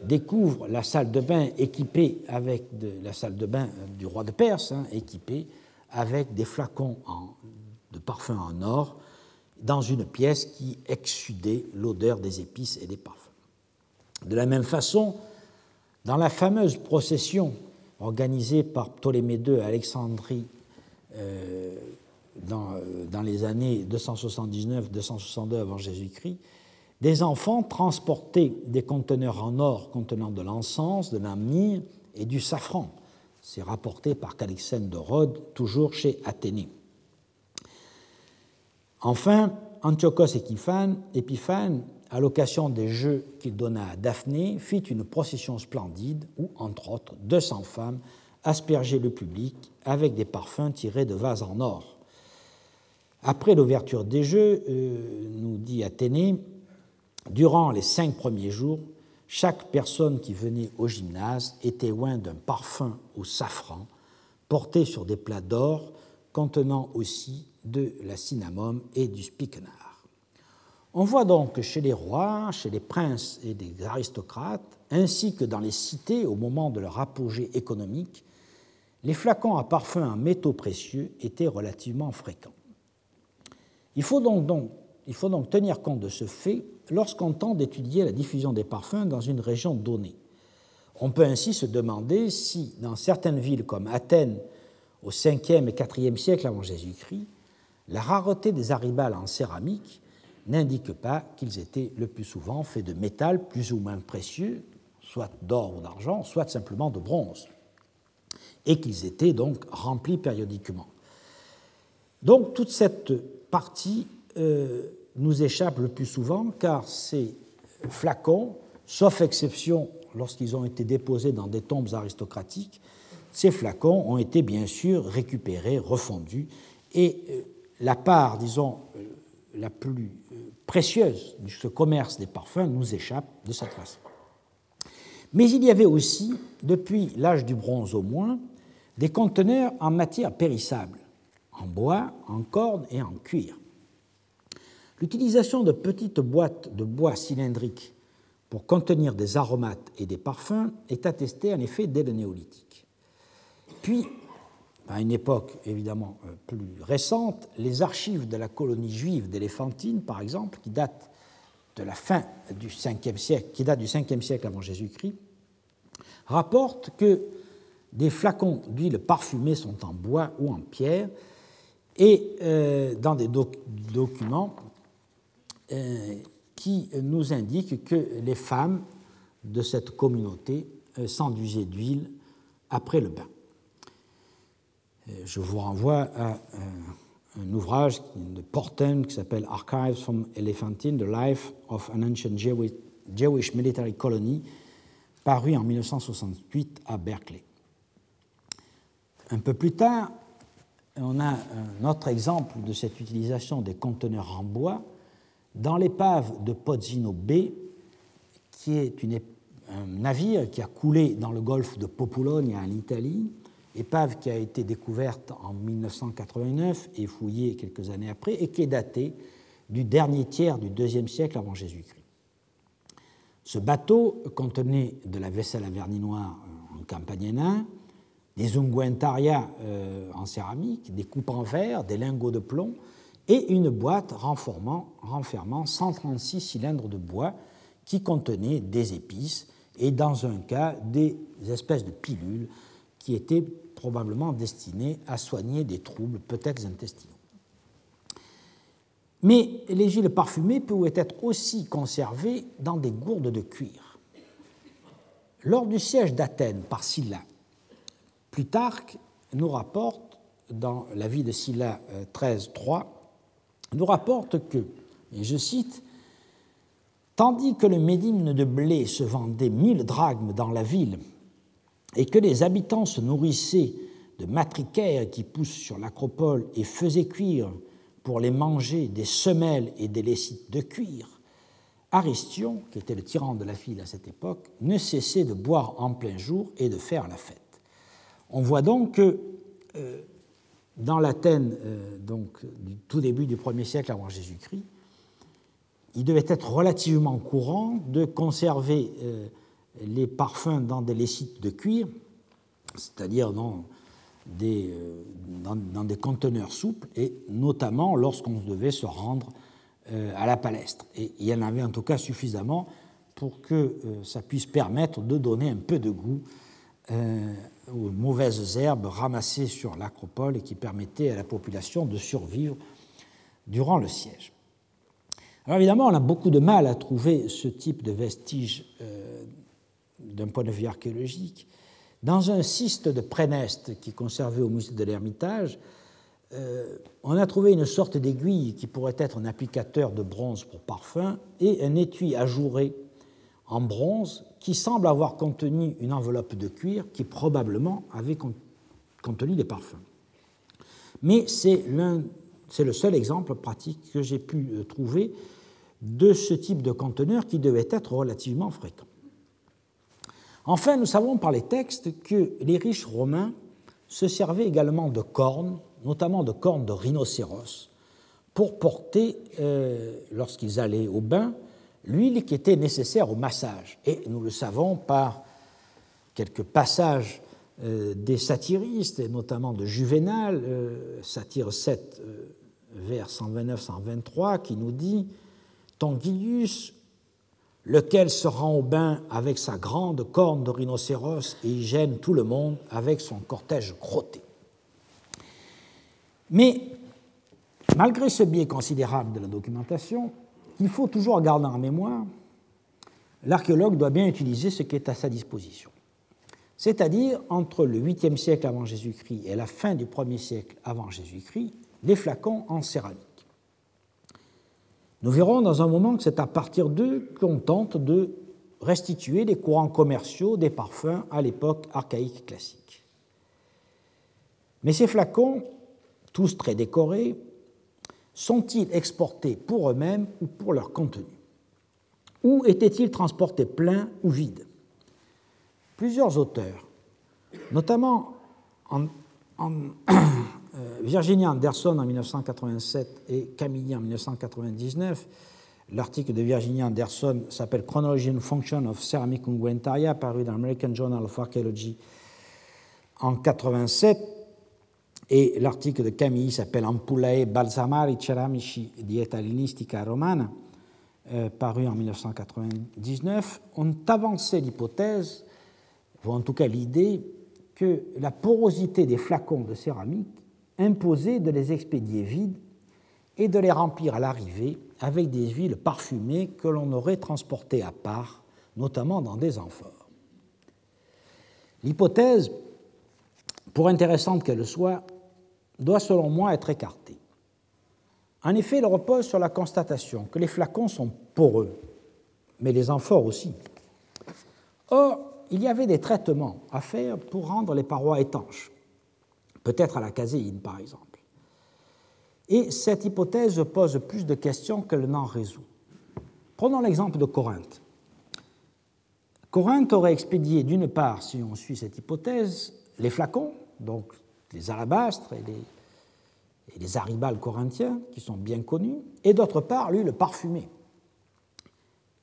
découvre la salle de bain équipée avec la salle de bain du roi de Perse, hein, équipée avec des flacons de parfum en or dans une pièce qui exsudait l'odeur des épices et des parfums. De la même façon, dans la fameuse procession organisée par Ptolémée II à Alexandrie euh, dans, euh, dans, les années 279-262 avant Jésus-Christ, des enfants transportaient des conteneurs en or contenant de l'encens, de la myrrhe et du safran. C'est rapporté par Calixène de Rhodes, toujours chez Athénée. Enfin, Antiochos Épiphane à l'occasion des jeux qu'il donna à Daphné, fit une procession splendide où, entre autres, 200 femmes aspergeaient le public avec des parfums tirés de vases en or. Après l'ouverture des jeux, euh, nous dit Athénée, durant les cinq premiers jours, chaque personne qui venait au gymnase était loin d'un parfum au safran porté sur des plats d'or contenant aussi de la cinnamome et du spikenard. On voit donc que chez les rois, chez les princes et les aristocrates, ainsi que dans les cités au moment de leur apogée économique, les flacons à parfum en métaux précieux étaient relativement fréquents. Il faut donc, il faut donc tenir compte de ce fait lorsqu'on tente d'étudier la diffusion des parfums dans une région donnée. On peut ainsi se demander si, dans certaines villes comme Athènes au 5e et 4e siècle avant Jésus-Christ, la rareté des aribales en céramique n'indique pas qu'ils étaient le plus souvent faits de métal plus ou moins précieux, soit d'or ou d'argent, soit simplement de bronze, et qu'ils étaient donc remplis périodiquement. Donc toute cette partie euh, nous échappe le plus souvent car ces flacons, sauf exception lorsqu'ils ont été déposés dans des tombes aristocratiques, ces flacons ont été bien sûr récupérés, refondus, et euh, la part, disons, euh, la plus précieuse de ce commerce des parfums nous échappe de cette façon. Mais il y avait aussi, depuis l'âge du bronze au moins, des conteneurs en matière périssable, en bois, en corne et en cuir. L'utilisation de petites boîtes de bois cylindriques pour contenir des aromates et des parfums est attestée en effet dès le néolithique. Puis, à une époque évidemment euh, plus récente, les archives de la colonie juive d'Éléphantine, par exemple, qui datent de la fin du 5e siècle, qui date du 5e siècle avant Jésus-Christ, rapportent que des flacons d'huile parfumée sont en bois ou en pierre, et euh, dans des documents qui nous indiquent que les femmes de cette communauté s'enduisaient d'huile après le bain. Je vous renvoie à un ouvrage de Porten qui s'appelle Archives from Elephantine, The Life of an Ancient Jewish Military Colony, paru en 1968 à Berkeley. Un peu plus tard, on a un autre exemple de cette utilisation des conteneurs en bois dans l'épave de Pozzino B, qui est un navire qui a coulé dans le golfe de Populonia en Italie épave qui a été découverte en 1989 et fouillée quelques années après, et qui est datée du dernier tiers du deuxième siècle avant Jésus-Christ. Ce bateau contenait de la vaisselle à vernis noir en campagnena, des unguentaria euh, en céramique, des coupes en verre, des lingots de plomb et une boîte renfermant, renfermant 136 cylindres de bois qui contenaient des épices et, dans un cas, des espèces de pilules qui était probablement destiné à soigner des troubles, peut-être intestinaux. Mais les huiles parfumées pouvaient être aussi conservées dans des gourdes de cuir. Lors du siège d'Athènes par Sylla, Plutarque nous rapporte, dans la vie de Sylla 13.3, euh, nous rapporte que, et je cite, Tandis que le médimne de blé se vendait mille drachmes dans la ville et que les habitants se nourrissaient de matricaires qui poussent sur l'acropole et faisaient cuire pour les manger des semelles et des lécites de cuir, Aristion, qui était le tyran de la file à cette époque, ne cessait de boire en plein jour et de faire la fête. On voit donc que euh, dans l'Athènes euh, donc, du tout début du 1er siècle avant Jésus-Christ, il devait être relativement courant de conserver euh, les parfums dans des lécites de cuir, c'est-à-dire dans des, euh, dans, des conteneurs souples, et notamment lorsqu'on devait se rendre à la palestre. Et il y en avait en tout cas suffisamment pour que ça puisse permettre de donner un peu de goût aux mauvaises herbes ramassées sur l'acropole et qui permettaient à la population de survivre durant le siège. Alors évidemment, on a beaucoup de mal à trouver ce type de vestiges d'un point de vue archéologique, dans un cyste de Préneste qui est conservé au musée de l'Ermitage, euh, on a trouvé une sorte d'aiguille qui pourrait être un applicateur de bronze pour parfum et un étui ajouré en bronze qui semble avoir contenu une enveloppe de cuir qui probablement avait contenu des parfums. Mais c'est le seul exemple pratique que j'ai pu euh, trouver de ce type de conteneur qui devait être relativement fréquent. Enfin, nous savons par les textes que les riches romains se servaient également de cornes, notamment de cornes de rhinocéros, pour porter, euh, lorsqu'ils allaient au bain, l'huile qui était nécessaire au massage. Et nous le savons par quelques passages euh, des satiristes, et notamment de Juvénal, euh, satire 7, vers 129-123 qui nous dit Tonguilius, lequel se rend au bain avec sa grande corne de rhinocéros et y gêne tout le monde avec son cortège crotté. Mais malgré ce biais considérable de la documentation, il faut toujours garder en mémoire, l'archéologue doit bien utiliser ce qui est à sa disposition. C'est-à-dire, entre le 8e siècle avant Jésus-Christ et la fin du 1er siècle avant Jésus-Christ, les flacons en céramique. Nous verrons dans un moment que c'est à partir d'eux qu'on tente de restituer les courants commerciaux des parfums à l'époque archaïque classique. Mais ces flacons, tous très décorés, sont-ils exportés pour eux-mêmes ou pour leur contenu Ou étaient-ils transportés pleins ou vides Plusieurs auteurs, notamment en, Virginia Anderson en 1987 et Camille en 1999, l'article de Virginia Anderson s'appelle Chronology and Function of Ceramic Unguentaria, paru dans l'American Journal of Archaeology en 1987 et l'article de Camille s'appelle Ampullae balsamari ceramici dieta hellenistica romana, euh, paru en 1999, ont avancé l'hypothèse, ou en tout cas l'idée, que la porosité des flacons de céramique imposait de les expédier vides et de les remplir à l'arrivée avec des huiles parfumées que l'on aurait transportées à part, notamment dans des amphores. L'hypothèse, pour intéressante qu'elle soit, doit selon moi être écarté. En effet, il repose sur la constatation que les flacons sont poreux, mais les amphores aussi. Or, il y avait des traitements à faire pour rendre les parois étanches, peut-être à la caséine par exemple. Et cette hypothèse pose plus de questions qu'elle n'en résout. Prenons l'exemple de Corinthe. Corinthe aurait expédié d'une part, si on suit cette hypothèse, les flacons, donc les alabastres et les, et corinthiens, qui sont bien connus, et d'autre part, lui, le parfumé,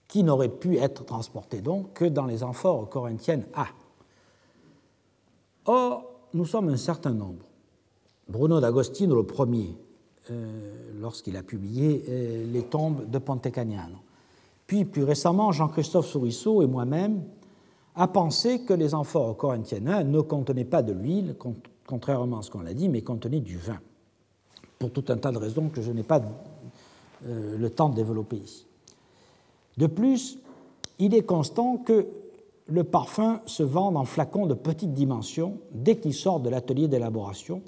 qui n'aurait pu être transporté donc que dans les amphores corinthiennes A. Or, nous sommes un certain nombre. Bruno d'Agostino, le premier, euh, lorsqu'il a publié euh, Les tombes de Pontecagnano. Puis, plus récemment, Jean-Christophe Sourisseau et moi-même a pensé que les amphores corinthiennes A ne contenaient pas de l'huile, contrairement à ce qu'on l'a dit, mais contenait du vin, pour tout un tas de raisons que je n'ai pas euh, le temps de développer ici. De plus, il est constant que le parfum se vend en flacons de petite dimension dès qu'il sort de l'atelier d'élaboration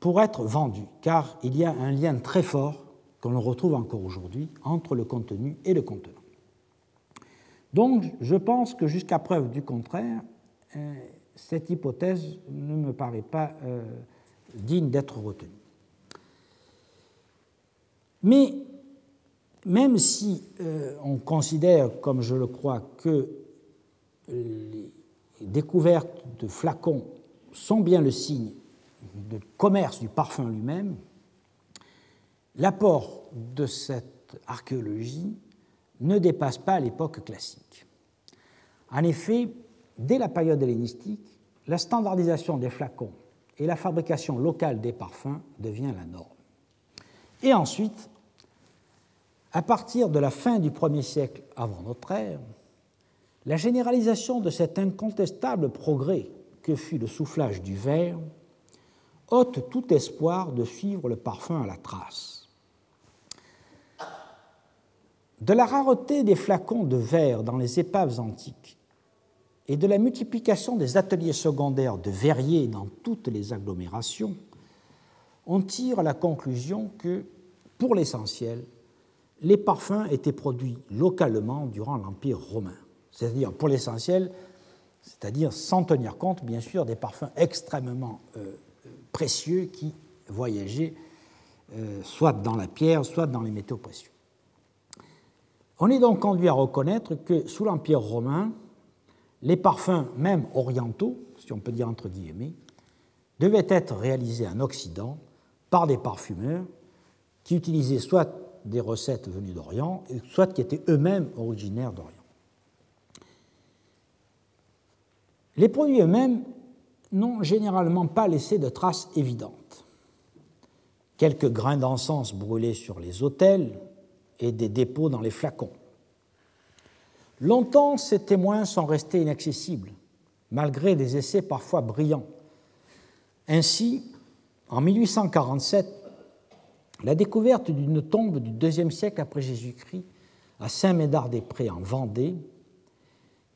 pour être vendu, car il y a un lien très fort, qu'on retrouve encore aujourd'hui, entre le contenu et le contenant. Donc, je pense que jusqu'à preuve du contraire, euh, cette hypothèse ne me paraît pas euh, digne d'être retenue. Mais même si euh, on considère, comme je le crois, que les découvertes de flacons sont bien le signe de commerce du parfum lui-même, l'apport de cette archéologie ne dépasse pas l'époque classique. En effet, dès la période hellénistique, la standardisation des flacons et la fabrication locale des parfums devient la norme. Et ensuite, à partir de la fin du 1er siècle avant notre ère, la généralisation de cet incontestable progrès que fut le soufflage du verre ôte tout espoir de suivre le parfum à la trace. De la rareté des flacons de verre dans les épaves antiques et de la multiplication des ateliers secondaires de verriers dans toutes les agglomérations, on tire la conclusion que, pour l'essentiel, les parfums étaient produits localement durant l'Empire romain. C'est-à-dire, pour l'essentiel, c'est-à-dire sans tenir compte, bien sûr, des parfums extrêmement euh, précieux qui voyageaient euh, soit dans la pierre, soit dans les métaux précieux. On est donc conduit à reconnaître que sous l'Empire romain, les parfums, même orientaux, si on peut dire entre guillemets, devaient être réalisés en Occident par des parfumeurs qui utilisaient soit des recettes venues d'Orient, soit qui étaient eux-mêmes originaires d'Orient. Les produits eux-mêmes n'ont généralement pas laissé de traces évidentes. quelques grains d'encens brûlés sur les autels et des dépôts dans les flacons. Longtemps, ces témoins sont restés inaccessibles, malgré des essais parfois brillants. Ainsi, en 1847, la découverte d'une tombe du deuxième siècle après Jésus-Christ à Saint-Médard-des-Prés en Vendée,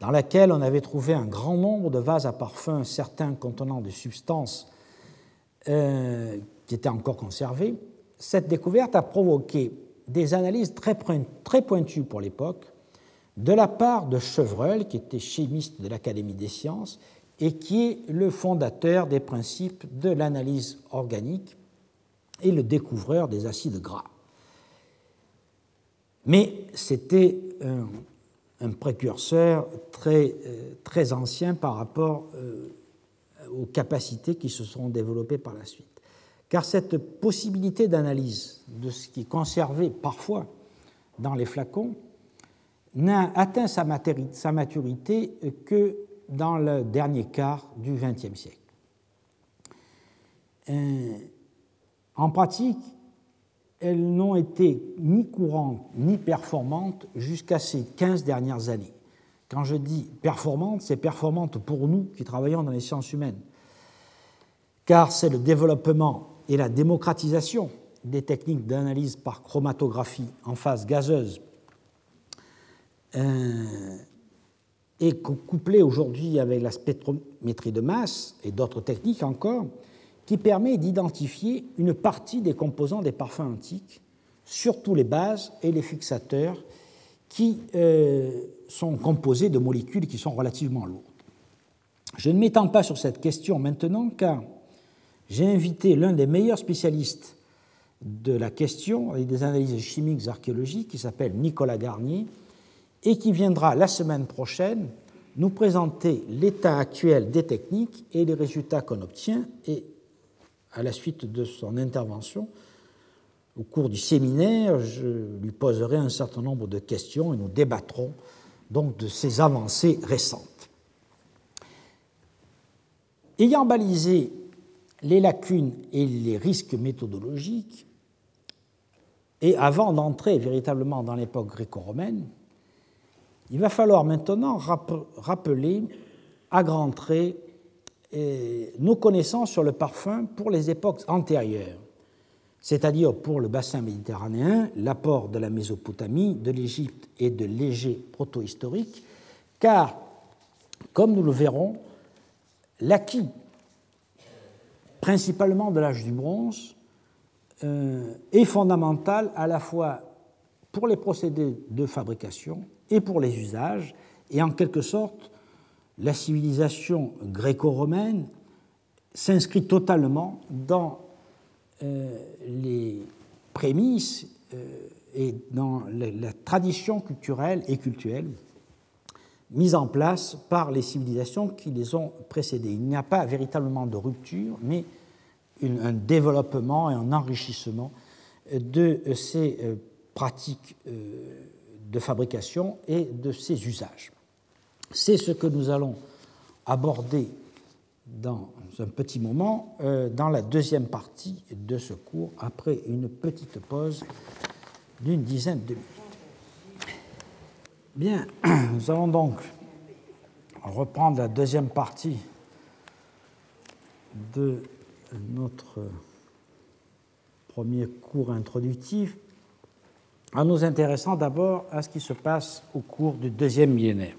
dans laquelle on avait trouvé un grand nombre de vases à parfum, certains contenant des substances euh, qui étaient encore conservées, cette découverte a provoqué des analyses très pointues pour l'époque de la part de Chevreul, qui était chimiste de l'Académie des sciences et qui est le fondateur des principes de l'analyse organique et le découvreur des acides gras. Mais c'était un, précurseur très, euh, très ancien par rapport euh, aux capacités qui se sont développées par la suite. Car cette possibilité d'analyse de ce qui est conservé parfois dans les flacons n'a atteint sa maturité que dans le dernier quart du XXe siècle. Euh, en pratique, elles n'ont été ni courantes ni performantes jusqu'à ces 15 dernières années. Quand je dis performantes, c'est performante pour nous qui travaillons dans les sciences humaines, car c'est le développement et la démocratisation des techniques d'analyse par chromatographie en phase gazeuse et couplé aujourd'hui avec la spectrométrie de masse et d'autres techniques encore, qui permet d'identifier une partie des composants des parfums antiques, surtout les bases et les fixateurs, qui euh, sont composés de molécules qui sont relativement lourdes. Je ne m'étends pas sur cette question maintenant car j'ai invité l'un des meilleurs spécialistes de la question et des analyses chimiques archéologiques qui s'appelle Nicolas Garnier, et qui viendra la semaine prochaine nous présenter l'état actuel des techniques et les résultats qu'on obtient. Et à la suite de son intervention, au cours du séminaire, je lui poserai un certain nombre de questions et nous débattrons donc de ces avancées récentes. Ayant balisé les lacunes et les risques méthodologiques, et avant d'entrer véritablement dans l'époque gréco-romaine, il va falloir maintenant rappeler à grands traits eh, nos connaissances sur le parfum pour les époques antérieures, c'est-à-dire pour le bassin méditerranéen, l'apport de la Mésopotamie, de l'Égypte et de l'Égée protohistorique, car, comme nous le verrons, l'acquis principalement de l'âge du bronze euh, est fondamental à la fois pour les procédés de fabrication et pour les usages, et en quelque sorte, la civilisation gréco-romaine s'inscrit totalement dans euh, les prémices euh, et dans la, tradition culturelle et culturelle mise en place par les civilisations qui les ont précédées. Il n'y a pas véritablement de rupture, mais un développement et un enrichissement de ces euh, pratiques de fabrication et de ses usages. C'est ce que nous allons aborder dans un petit moment, euh, dans la deuxième partie de ce cours, après une petite pause d'une dizaine de minutes. Bien, [CLEARS THROAT] nous allons donc reprendre la deuxième partie de notre premier cours introductif en nous intéressant d'abord à ce qui se passe au cours du deuxième millénaire.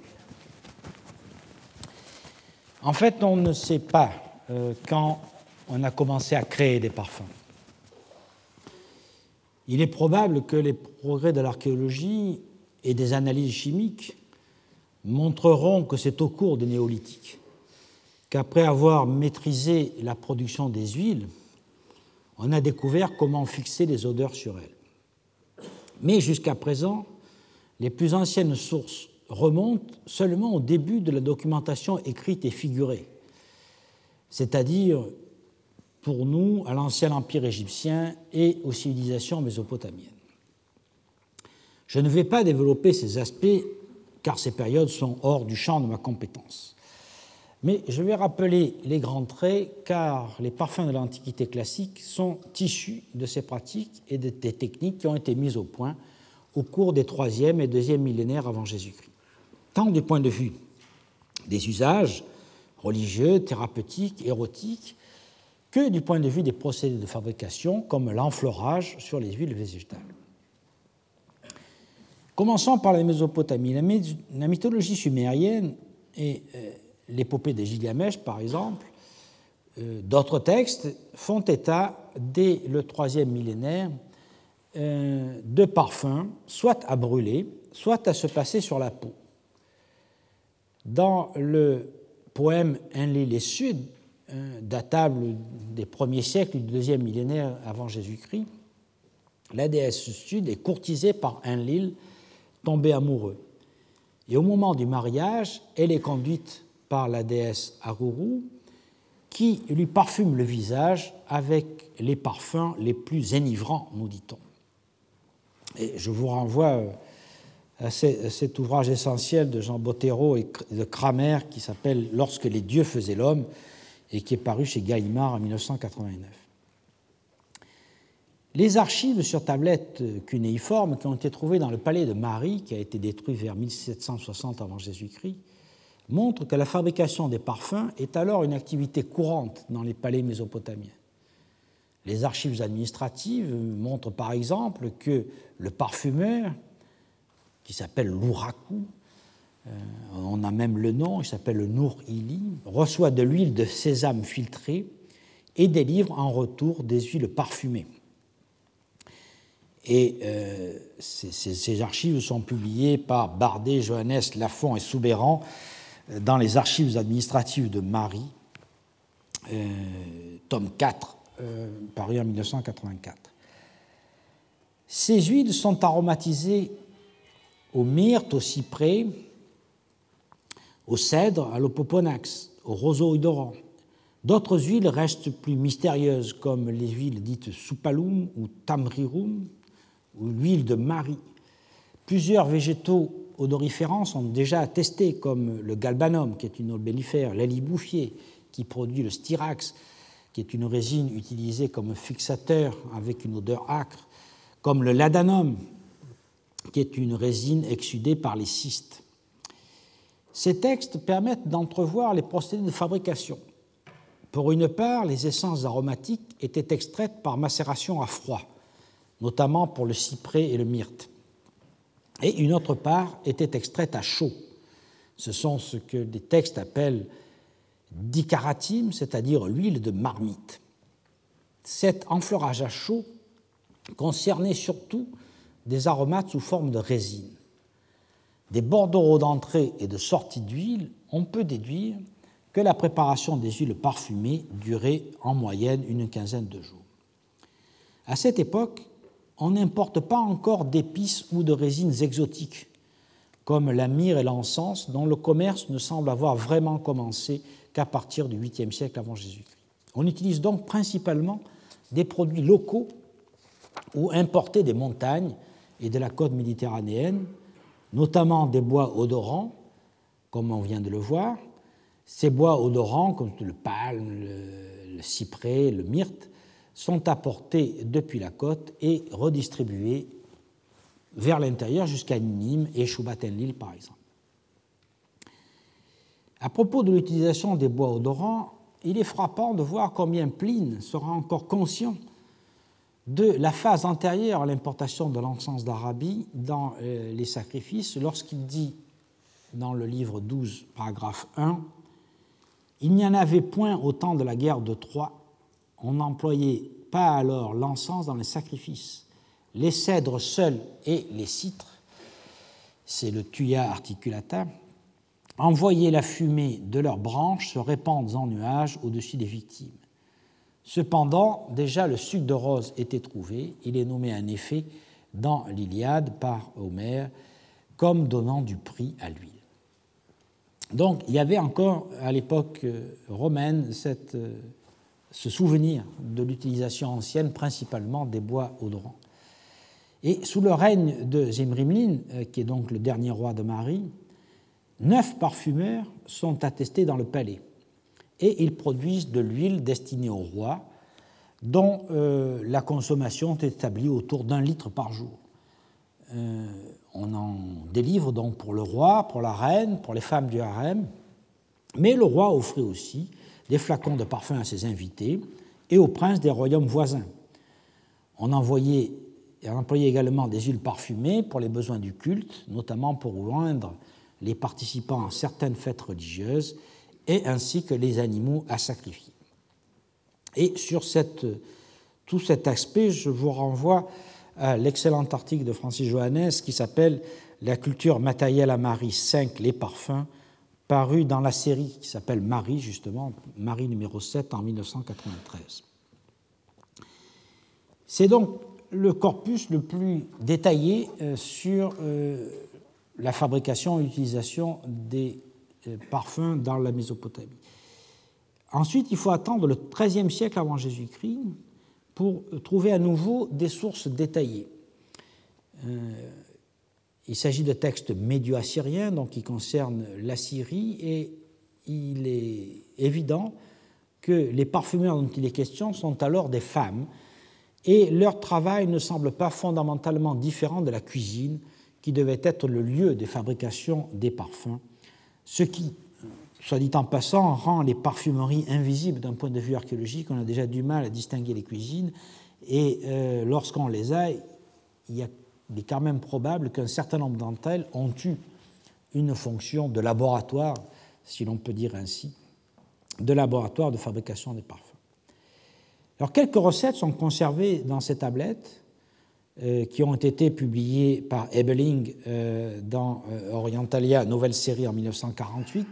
En fait, on ne sait pas euh, quand on a commencé à créer des parfums. Il est probable que les progrès de l'archéologie et des analyses chimiques montreront que c'est au cours du néolithique qu'après avoir maîtrisé la production des huiles, on a découvert comment fixer les odeurs sur elles. Mais jusqu'à présent, les plus anciennes sources remontent seulement au début de la documentation écrite et figurée, c'est-à-dire pour nous à l'ancien empire égyptien et aux civilisations mésopotamiennes. Je ne vais pas développer ces aspects car ces périodes sont hors du champ de ma compétence. Mais je vais rappeler les grands traits car les parfums de l'Antiquité classique sont issus de ces pratiques et des techniques qui ont été mises au point au cours des 3e et 2e millénaires avant Jésus-Christ. Tant du point de vue des usages religieux, thérapeutiques, érotiques, que du point de vue des procédés de fabrication comme l'enfleurage sur les huiles végétales. Commençons par la Mésopotamie. La, mythologie sumérienne et euh, l'épopée de Gilgamesh, par exemple, euh, d'autres textes font état, dès le troisième millénaire, euh, de parfums, soit à brûler, soit à se passer sur la peau. Dans le poème Enlil et Sud, datable des premiers siècles du deuxième millénaire avant Jésus-Christ, la déesse Sud est courtisée par Enlil, tombé amoureux. Et au moment du mariage, elle est conduite par la déesse Aruru, qui lui parfume le visage avec les parfums les plus enivrants, nous dit-on. Et je vous renvoie euh, à cet ouvrage essentiel de Jean Bottero et de Kramer qui s'appelle Lorsque les dieux faisaient l'homme et qui est paru chez Gallimard en 1989. Les archives sur tablettes cunéiformes qui ont été trouvées dans le palais de Marie, qui a été détruit vers 1760 avant Jésus-Christ, montrent que la fabrication des parfums est alors une activité courante dans les palais mésopotamiens. Les archives administratives montrent par exemple que le parfumeur, qui s'appelle l'ouraku, euh, on a même le nom, il s'appelle le Nour-Ili, reçoit de l'huile de sésame filtrée et délivre en retour des huiles parfumées. Et euh, ces, archives sont publiées par Bardet, Johannes, Lafont et Soubéran dans les archives administratives de Marie, tome 4, paru en 1984. Ces huiles sont aromatisées au myrte, au cyprès, au cèdre, à l'opoponax, au roseau odorant. D'autres huiles restent plus mystérieuses, comme les huiles dites soupalum ou tamrirum, ou l'huile de Marie. Plusieurs végétaux odoriférants sont déjà attestés, comme le galbanum, qui est une olbellifère, l'alibouffier, qui produit le styrax, qui est une résine utilisée comme fixateur avec une odeur âcre, comme le ladanum, qui est une résine exsudée par les cystes. Ces textes permettent d'entrevoir les procédés de fabrication. Pour une part, les essences aromatiques étaient extraites par macération à froid, notamment pour le cyprès et le myrte. Et une autre part était extraite à chaud. Ce sont ce que des textes appellent dicaratim, c'est-à-dire l'huile de marmite. Cet enfleurage à chaud concernait surtout des aromates sous forme de résine des bordereaux d'entrée et de sortie d'huile, on peut déduire que la préparation des huiles parfumées durait en moyenne une quinzaine de jours. À cette époque, on n'importe pas encore d'épices ou de résines exotiques, comme la myrrhe et l'encens, dont le commerce ne semble avoir vraiment commencé qu'à partir du 8e siècle avant Jésus-Christ. On utilise donc principalement des produits locaux ou importés des montagnes et de la côte méditerranéenne, notamment des bois odorants, comme on vient de le voir. Ces bois odorants, comme le palme, le, cyprès, le myrte, sont apportés depuis la côte et redistribués vers l'intérieur jusqu'à Nîmes et Choubaten-Lille, par exemple. À propos de l'utilisation des bois odorants, il est frappant de voir combien Pline sera encore conscient de la phase antérieure à l'importation de l'encens d'Arabie dans euh, les sacrifices, lorsqu'il dit dans le livre 12, paragraphe 1, Il n'y en avait point au temps de la guerre de Troie, on n'employait pas alors l'encens dans les sacrifices. Les cèdres seuls et les citres, c'est le tuya articulata, envoyaient la fumée de leurs branches se répandre en nuages au-dessus des victimes. Cependant, déjà le sucre de rose était trouvé. Il est nommé en effet dans l'Iliade par Homère comme donnant du prix à l'huile. Donc il y avait encore à l'époque euh, romaine cette, ce souvenir de l'utilisation ancienne principalement des bois odorants. Et sous le règne de Zimrimlin, euh, qui est donc le dernier roi de Marie, neuf parfumeurs sont attestés dans le palais et ils produisent de l'huile destinée au roi, dont euh, la consommation est établie autour d'un litre par jour. Euh, on en délivre donc pour le roi, pour la reine, pour les femmes du harem, mais le roi offrait aussi des flacons de parfum à ses invités et aux princes des royaumes voisins. On envoyait on employait également des huiles parfumées pour les besoins du culte, notamment pour oindre les participants à certaines fêtes religieuses et ainsi que les animaux à sacrifier. Et sur tout cet aspect, je vous renvoie à l'excellent article de Francis Johannes qui s'appelle La culture matérielle à Marie 5, les parfums, paru dans la série qui s'appelle Marie, justement, Marie numéro 7 en 1993. C'est donc le corpus le plus détaillé euh, sur euh, la fabrication et l'utilisation des euh, parfums dans la Mésopotamie. Ensuite, il faut attendre le XIIIe siècle avant Jésus-Christ pour trouver à nouveau des sources détaillées. Il s'agit de textes médio-assyriens, donc qui concernent l'Assyrie, et il est évident que les parfumeurs dont il est question sont alors des femmes, et leur travail ne semble pas fondamentalement différent de la cuisine, qui devait être le lieu de fabrication des parfums, ce qui, soit dit en passant, rend les parfumeries invisibles d'un point de vue archéologique. On a déjà du mal à distinguer les cuisines, et euh, lorsqu'on les a, il, est quand même probable qu'un certain nombre d'entre elles ont eu une fonction de laboratoire, si l'on peut dire ainsi, de laboratoire de fabrication des parfums. Alors, quelques recettes sont conservées dans ces tablettes euh, qui ont été publiées par Ebeling euh, dans euh, Orientalia, nouvelle série en 1948.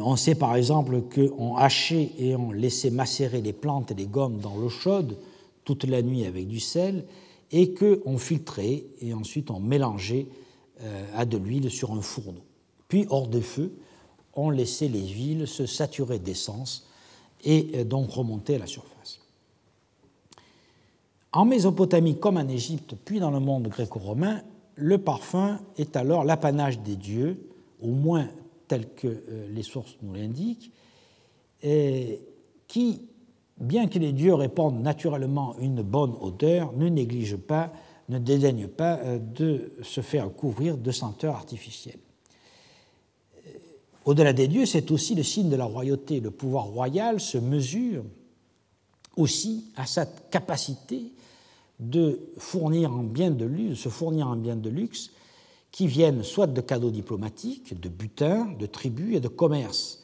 on sait par exemple qu'on hachait et on laissait macérer les plantes et les gommes dans l'eau chaude toute la nuit avec du sel et qu'on filtrait et ensuite on mélangeait à de l'huile sur un fourneau. Puis, hors de feu, on laissait les huiles se saturer d'essence et euh, donc remonter à la surface. En Mésopotamie comme en Égypte, puis dans le monde gréco-romain, le parfum est alors l'apanage des dieux, au moins tel que euh, les sources nous l'indiquent, qui, bien que les dieux répandent naturellement une bonne odeur, ne négligent pas, ne dédaignent pas euh, de se faire couvrir de senteurs artificielles. Au-delà des dieux, c'est aussi le signe de la royauté. Le pouvoir royal se mesure aussi à sa capacité de fournir en biens de luxe, se fournir en biens de luxe qui viennent soit de cadeaux diplomatiques, de butins, de tribus et de commerce.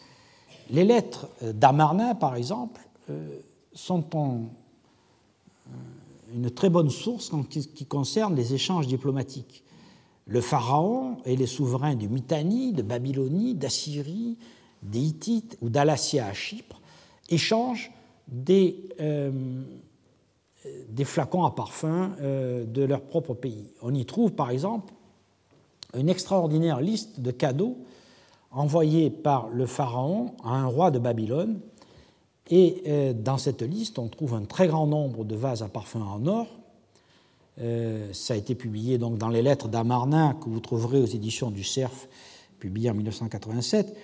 Les lettres d'Amarna, par exemple, euh, sont euh, une très bonne source qui concerne les échanges diplomatiques le pharaon et les souverains du Mitanni, de Babylonie, d'Assyrie, des Hittites ou d'Alassia à Chypre échangent des, euh, flacons à parfum euh, de leur propre pays. On y trouve par exemple une extraordinaire liste de cadeaux envoyés par le pharaon à un roi de Babylone. Et euh, dans cette liste, on trouve un très grand nombre de vases à parfum en or, euh, ça a été publié donc dans les lettres d'Amarna que vous trouverez aux éditions du Cerf, publiées en 1987.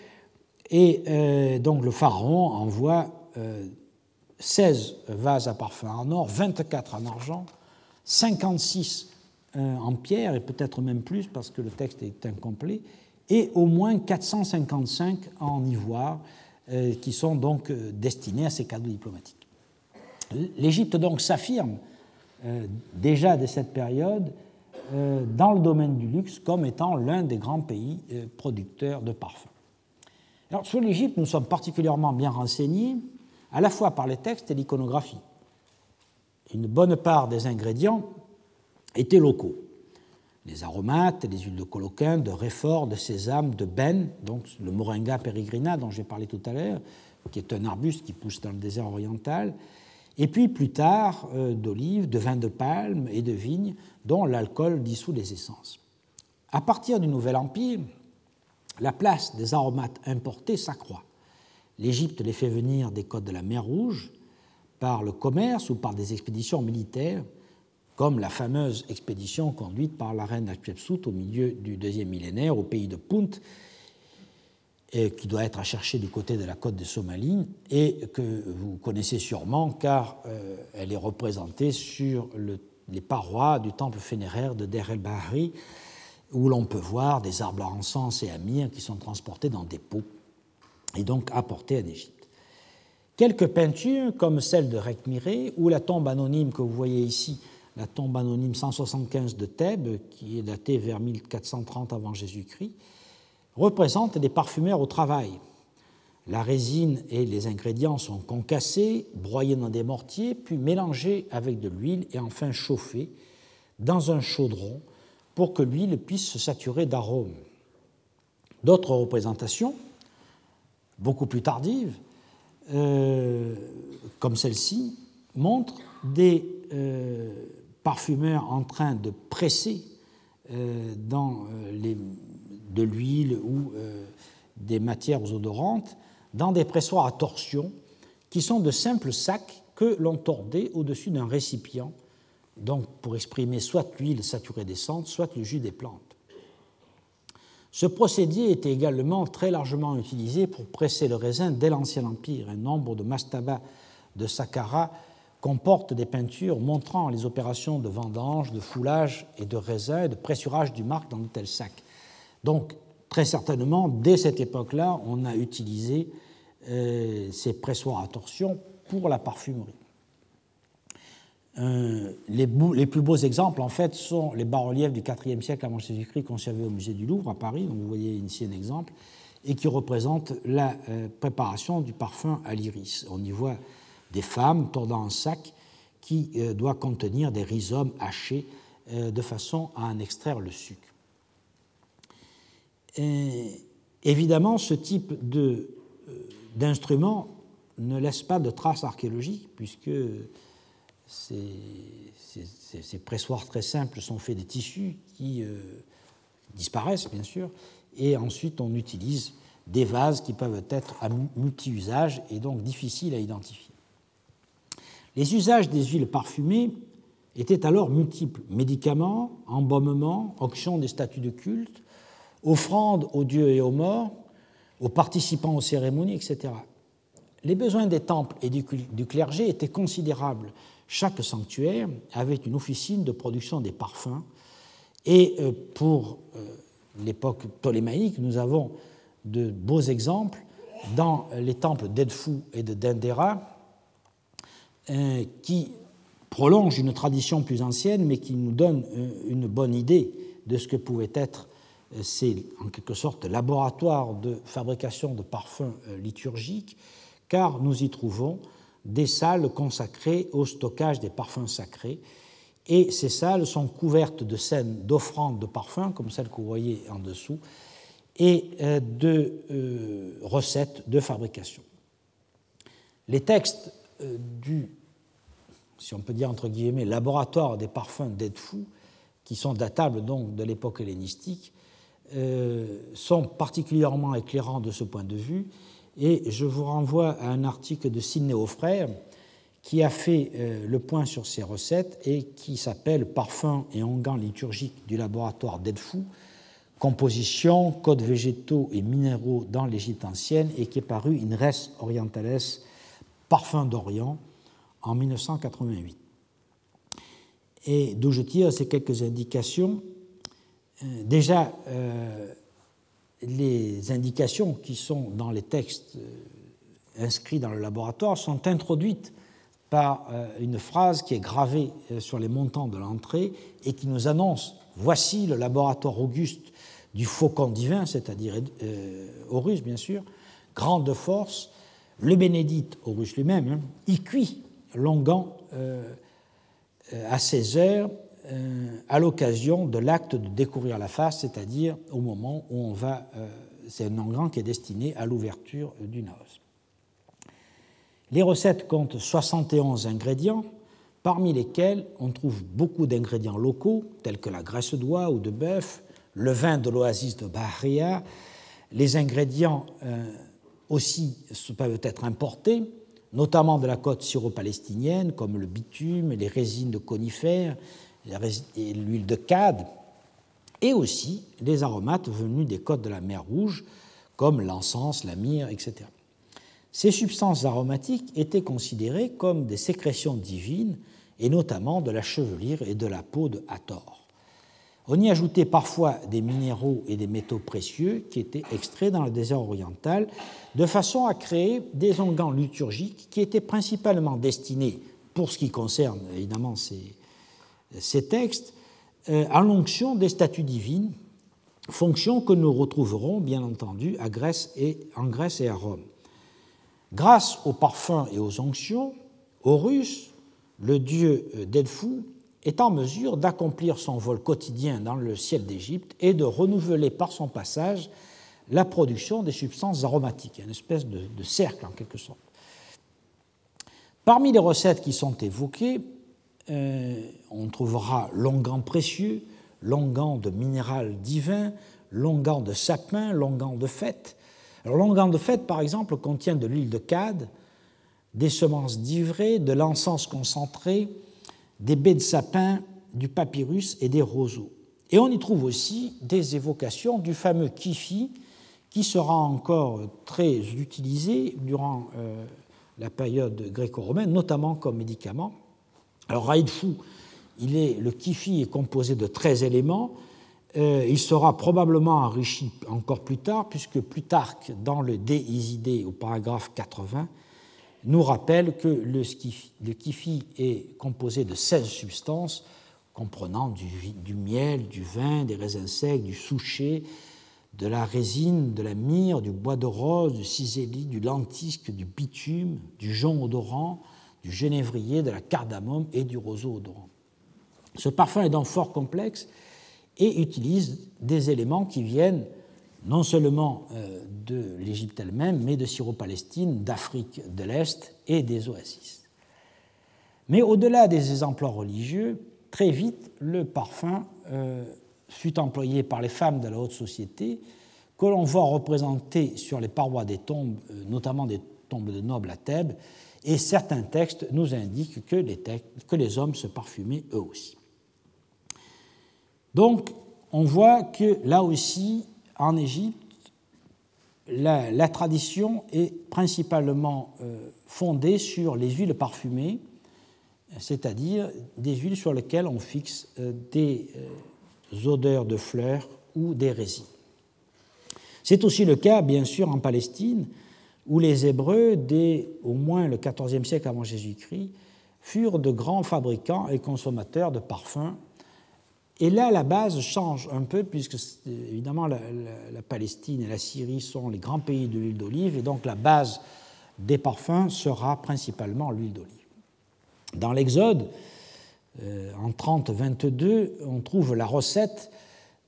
Et euh, donc le pharaon envoie 16 euh, vases à parfum en or, 24 en argent, 56 en pierre, et peut-être même plus parce que le texte est incomplet, et au moins 455 en ivoire, qui sont donc destinés à ces cadeaux diplomatiques. L'Égypte donc s'affirme euh, déjà de cette période euh, dans le domaine du luxe comme étant l'un des grands pays euh, producteurs de parfums. Alors, sur l'Égypte, nous sommes particulièrement bien renseignés, à la fois par les textes et l'iconographie. Une bonne part des ingrédients étaient locaux. Les aromates, les huiles de coloquin, de réfort, de sésame, de benne, donc le moringa peregrina dont j'ai parlé tout à l'heure, qui est un arbuste qui pousse dans le désert oriental, et puis plus tard euh, d'olives, de vin de palme et de vigne, dont l'alcool dissout les essences. À partir du Nouvel Empire, la place des aromates importés s'accroît. L'Égypte les fait venir des côtes de la mer Rouge par le commerce ou par des expéditions militaires, comme la fameuse expédition conduite par la reine Hatshepsut au milieu du deuxième millénaire au pays de Punt, qui doit être à chercher du côté de la côte de Somalie et que vous connaissez sûrement car euh, elle est représentée sur les parois du temple funéraire de Der el-Bahri où l'on peut voir des arbres à encens et à myrrhe qui sont transportés dans des pots et donc apportés en Égypte. Quelques peintures, comme celle de Rekmiré, ou la tombe anonyme que vous voyez ici, la tombe anonyme 175 de Thèbes, qui est datée vers 1430 avant Jésus-Christ, représentent des parfumeurs au travail. La résine et les ingrédients sont concassés, broyés dans des mortiers, puis mélangés avec de l'huile et enfin chauffés dans un chaudron pour que l'huile puisse se saturer d'arômes. D'autres représentations, beaucoup plus tardives, euh, comme celle-ci, montre des euh, parfumeurs en train de presser euh, les, de l'huile ou des matières odorantes dans des pressoirs à torsion qui sont de simples sacs que l'on tordait au-dessus d'un récipient, donc pour exprimer soit l'huile saturée d'essence, soit le jus des plantes. Ce procédé était également très largement utilisé pour presser le raisin dès l'Ancien Empire. Un nombre de mastabas de Saqqara comportent des peintures montrant les opérations de vendange, de foulage et de raisin et de pressurage du marc dans de tels sacs. Donc, très certainement, dès cette époque-là, on a utilisé euh, ces pressoirs à torsion pour la parfumerie. Euh, les, plus beaux exemples, en fait, sont les bas-reliefs du IVe siècle avant Jésus-Christ conservés au musée du Louvre à Paris. Donc vous voyez ici un exemple, et qui représentent la euh, préparation du parfum à l'iris. On y voit des femmes tordant un sac qui euh, doit contenir des rhizomes hachés de façon à en extraire le sucre. évidemment, ce type d'instrument ne laisse pas de traces archéologiques, puisque ces, pressoirs très simples sont faits des tissus qui euh, disparaissent, bien sûr, et ensuite on utilise des vases qui peuvent être à multi-usage et donc difficiles à identifier. Les usages des huiles parfumées étaient alors multiples médicaments, embaumements, auction des statues de culte, offrandes aux dieux et aux morts, aux participants aux cérémonies, etc. Les besoins des temples et du clergé étaient considérables chaque sanctuaire avait une officine de production des parfums. Et euh, pour euh, l'époque ptolémaïque, nous avons de beaux exemples dans les temples d'Edfou et de Dendera, qui prolongent une tradition plus ancienne, mais qui nous donnent une bonne idée de ce que pouvaient être ces, en quelque sorte, laboratoires de fabrication de parfums liturgiques, car nous y trouvons des salles consacrées au stockage des parfums sacrés. Et ces salles sont couvertes de scènes d'offrandes de parfums, comme celle que vous voyez en dessous, et euh, de euh, recettes de fabrication. Les textes euh, du, si on peut dire entre guillemets, laboratoire des parfums d'Edfou, qui sont datables donc de l'époque hellénistique, sont particulièrement éclairants de ce point de vue. Et je vous renvoie à un article de Sidney Aufrère qui a fait euh, le point sur ces recettes et qui s'appelle Parfums et onguents liturgiques du laboratoire d'Edfou, composition, codes végétaux et minéraux dans l'Égypte ancienne et qui est paru in res orientales Parfums d'Orient en 1988. Et d'où je tire ces quelques indications. Euh, déjà, euh, les indications qui sont dans les textes euh, inscrits dans le laboratoire sont introduites par une phrase qui est gravée sur les montants de l'entrée et qui nous annonce voici le laboratoire auguste du faucon divin, c'est-à-dire Horus bien sûr, grande force, le bénédicte Horus lui-même, hein, y cuit longuant à 16 heures euh, à l'occasion de l'acte de découvrir la face, c'est-à-dire au moment où on va. Euh, c'est un engrang qui est destiné à l'ouverture du naos. Les recettes comptent 71 ingrédients, parmi lesquels on trouve beaucoup d'ingrédients locaux, tels que la graisse d'oie ou de bœuf, le vin de l'oasis de Bahria. Les ingrédients euh, aussi peuvent être importés, notamment de la côte syro-palestinienne, comme le bitume, les résines de conifères, l'huile de cade, et aussi les aromates venus des côtes de la mer Rouge, comme l'encens, la myrrhe, etc. Ces substances aromatiques étaient considérées comme des sécrétions divines, et notamment de la chevelure et de la peau de Hathor. On y ajoutait parfois des minéraux et des métaux précieux qui étaient extraits dans le désert oriental, de façon à créer des onguents liturgiques qui étaient principalement destinés, pour ce qui concerne évidemment ces, textes, euh, à l'onction des statues divines, fonction que nous retrouverons bien entendu à Grèce et, en Grèce et à Rome. Grâce aux parfums et aux onctions, Horus, le dieu d'Edfou, est en mesure d'accomplir son vol quotidien dans le ciel d'Égypte et de renouveler par son passage la production des substances aromatiques, une espèce de, de cercle en quelque sorte. Parmi les recettes qui sont évoquées, euh, on trouvera longan précieux, longan de minéral divin, longan de sapin, longan de fête. Alors, longan de fête, par exemple, contient de l'huile de cade, des semences d'ivrée, de l'encens concentré, des baies de sapin, du papyrus et des roseaux. Et on y trouve aussi des évocations du fameux kifi, qui sera encore très utilisé durant euh, la période gréco-romaine, notamment comme médicament. Alors, Raïdfou, il est, le kifi est composé de 13 éléments. Euh, il sera probablement enrichi encore plus tard, puisque Plutarque, dans le De Isidée, au paragraphe 80, nous rappelle que le, kifi est composé de 16 substances, comprenant du, du, miel, du vin, des raisins secs, du souchet, de la résine, de la myrrhe, du bois de rose, du cisélie, du lentisque, du bitume, du jonc odorant, du genévrier, de la cardamome et du roseau odorant. Ce parfum est donc fort complexe et utilise des éléments qui viennent non seulement euh, de l'Égypte elle-même, mais de Syro-Palestine, d'Afrique de l'Est et des oasis. Mais au-delà des exemples religieux, très vite, le parfum euh, fut employé par les femmes de la haute société, que l'on voit représenter sur les parois des tombes, euh, notamment des tombes de nobles à Thèbes, et certains textes nous indiquent que les hommes se parfumaient eux aussi. Donc, on voit que là aussi, en Égypte, la, tradition est principalement euh, fondée sur les huiles parfumées, c'est-à-dire des huiles sur lesquelles on fixe euh, des euh, odeurs de fleurs ou des. C'est aussi le cas, bien sûr, en Palestine, où les Hébreux, dès au moins le XIVe siècle avant Jésus-Christ, furent de grands fabricants et consommateurs de parfums. Et là, la base change un peu, puisque évidemment la, Palestine et la Syrie sont les grands pays de l'huile d'olive, et donc la base des parfums sera principalement l'huile d'olive. Dans l'Exode, euh, en 30-22, on trouve la recette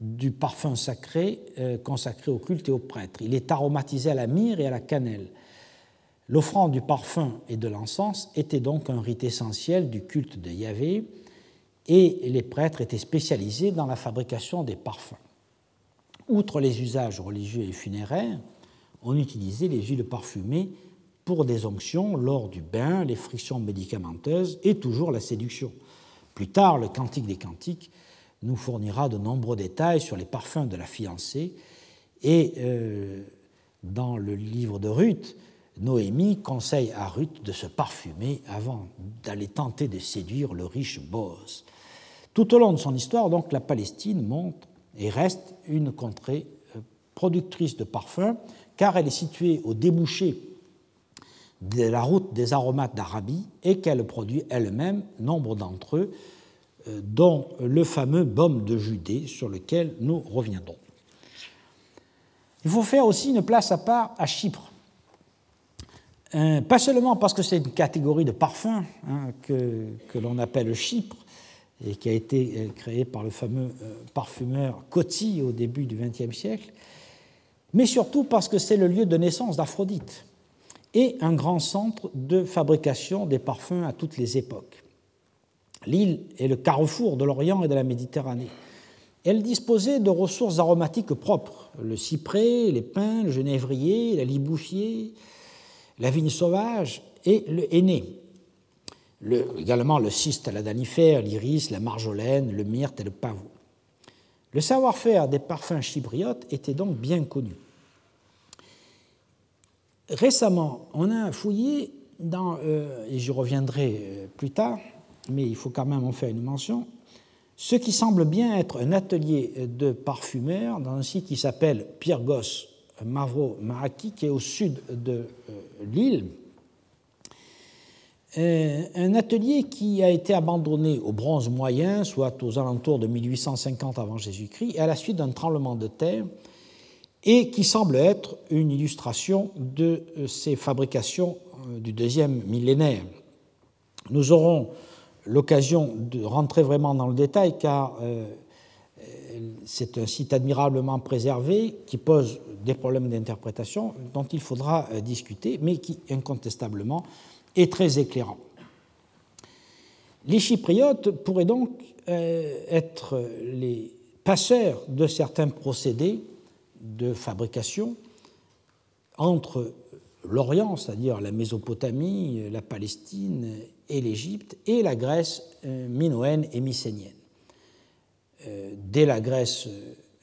du parfum sacré euh, consacré au culte et aux prêtres. Il est aromatisé à la myrrhe et à la cannelle. L'offrande du parfum et de l'encens était donc un rite essentiel du culte de Yahvé et les prêtres étaient spécialisés dans la fabrication des parfums. Outre les usages religieux et funéraires, on utilisait les huiles parfumées pour des onctions lors du bain, les frictions médicamenteuses et toujours la séduction. Plus tard, le Cantique des Cantiques nous fournira de nombreux détails sur les parfums de la fiancée. Et euh, dans le livre de Ruth, Noémie conseille à Ruth de se parfumer avant d'aller tenter de séduire le riche Boaz. Tout au long de son histoire, la Palestine monte et reste une contrée euh, productrice de parfums, car elle est située au débouché de la route des aromates d'Arabie et qu'elle produit elle-même nombre d'entre eux euh, dont le fameux baume de Judée sur lequel nous reviendrons. Il faut faire aussi une place à part à Chypre. Euh, pas seulement parce que c'est une catégorie de parfums hein, que l'on appelle Chypre et qui a été euh, créée par le fameux parfumeur Coty au début du XXe siècle, mais surtout parce que c'est le lieu de naissance d'Aphrodite et un grand centre de fabrication des parfums à toutes les époques. L'île est le carrefour de l'Orient et de la Méditerranée. Elle disposait de ressources aromatiques propres, le cyprès, les pins, le genévrier, la liboufier, la vigne sauvage et le henné. Le, également le cyste, la danifère, l'iris, la marjolaine, le myrte et le pavot. Le savoir-faire des parfums chypriotes était donc bien connu. récemment, on a fouillé dans, et j'y reviendrai plus tard, mais il faut quand même en faire une mention, ce qui semble bien être un atelier de parfumeur dans un site qui s'appelle Pyrgos Mavro Maraki, qui est au sud de l'île, euh, un atelier qui a été abandonné au bronze moyen, soit aux alentours de 1850 avant Jésus-Christ, à la suite d'un tremblement de terre, et qui semble être une illustration de euh, ces fabrications euh, du deuxième millénaire. Nous aurons l'occasion de rentrer vraiment dans le détail car c'est un site admirablement préservé qui pose des problèmes d'interprétation dont il faudra discuter, mais qui incontestablement et très éclairant. Les Chypriotes pourraient donc euh, être les passeurs de certains procédés de fabrication entre l'Orient, c'est-à-dire la Mésopotamie, la Palestine et l'Égypte, et la Grèce euh, minoenne et mycénienne. Euh, dès la Grèce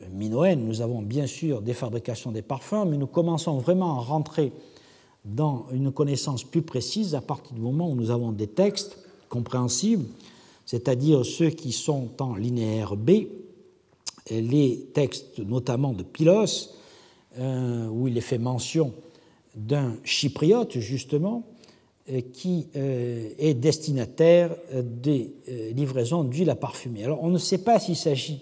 minoenne, nous avons bien sûr des fabrications des parfums, mais nous commençons vraiment à rentrer dans une connaissance plus précise à partir du moment où nous avons des textes compréhensibles, c'est-à-dire ceux qui sont en linéaire B, les textes notamment de Pylos, euh, où il est fait mention d'un chypriote, justement, euh, qui euh, est destinataire des livraisons d'huile à parfumer. Alors on ne sait pas s'il s'agit,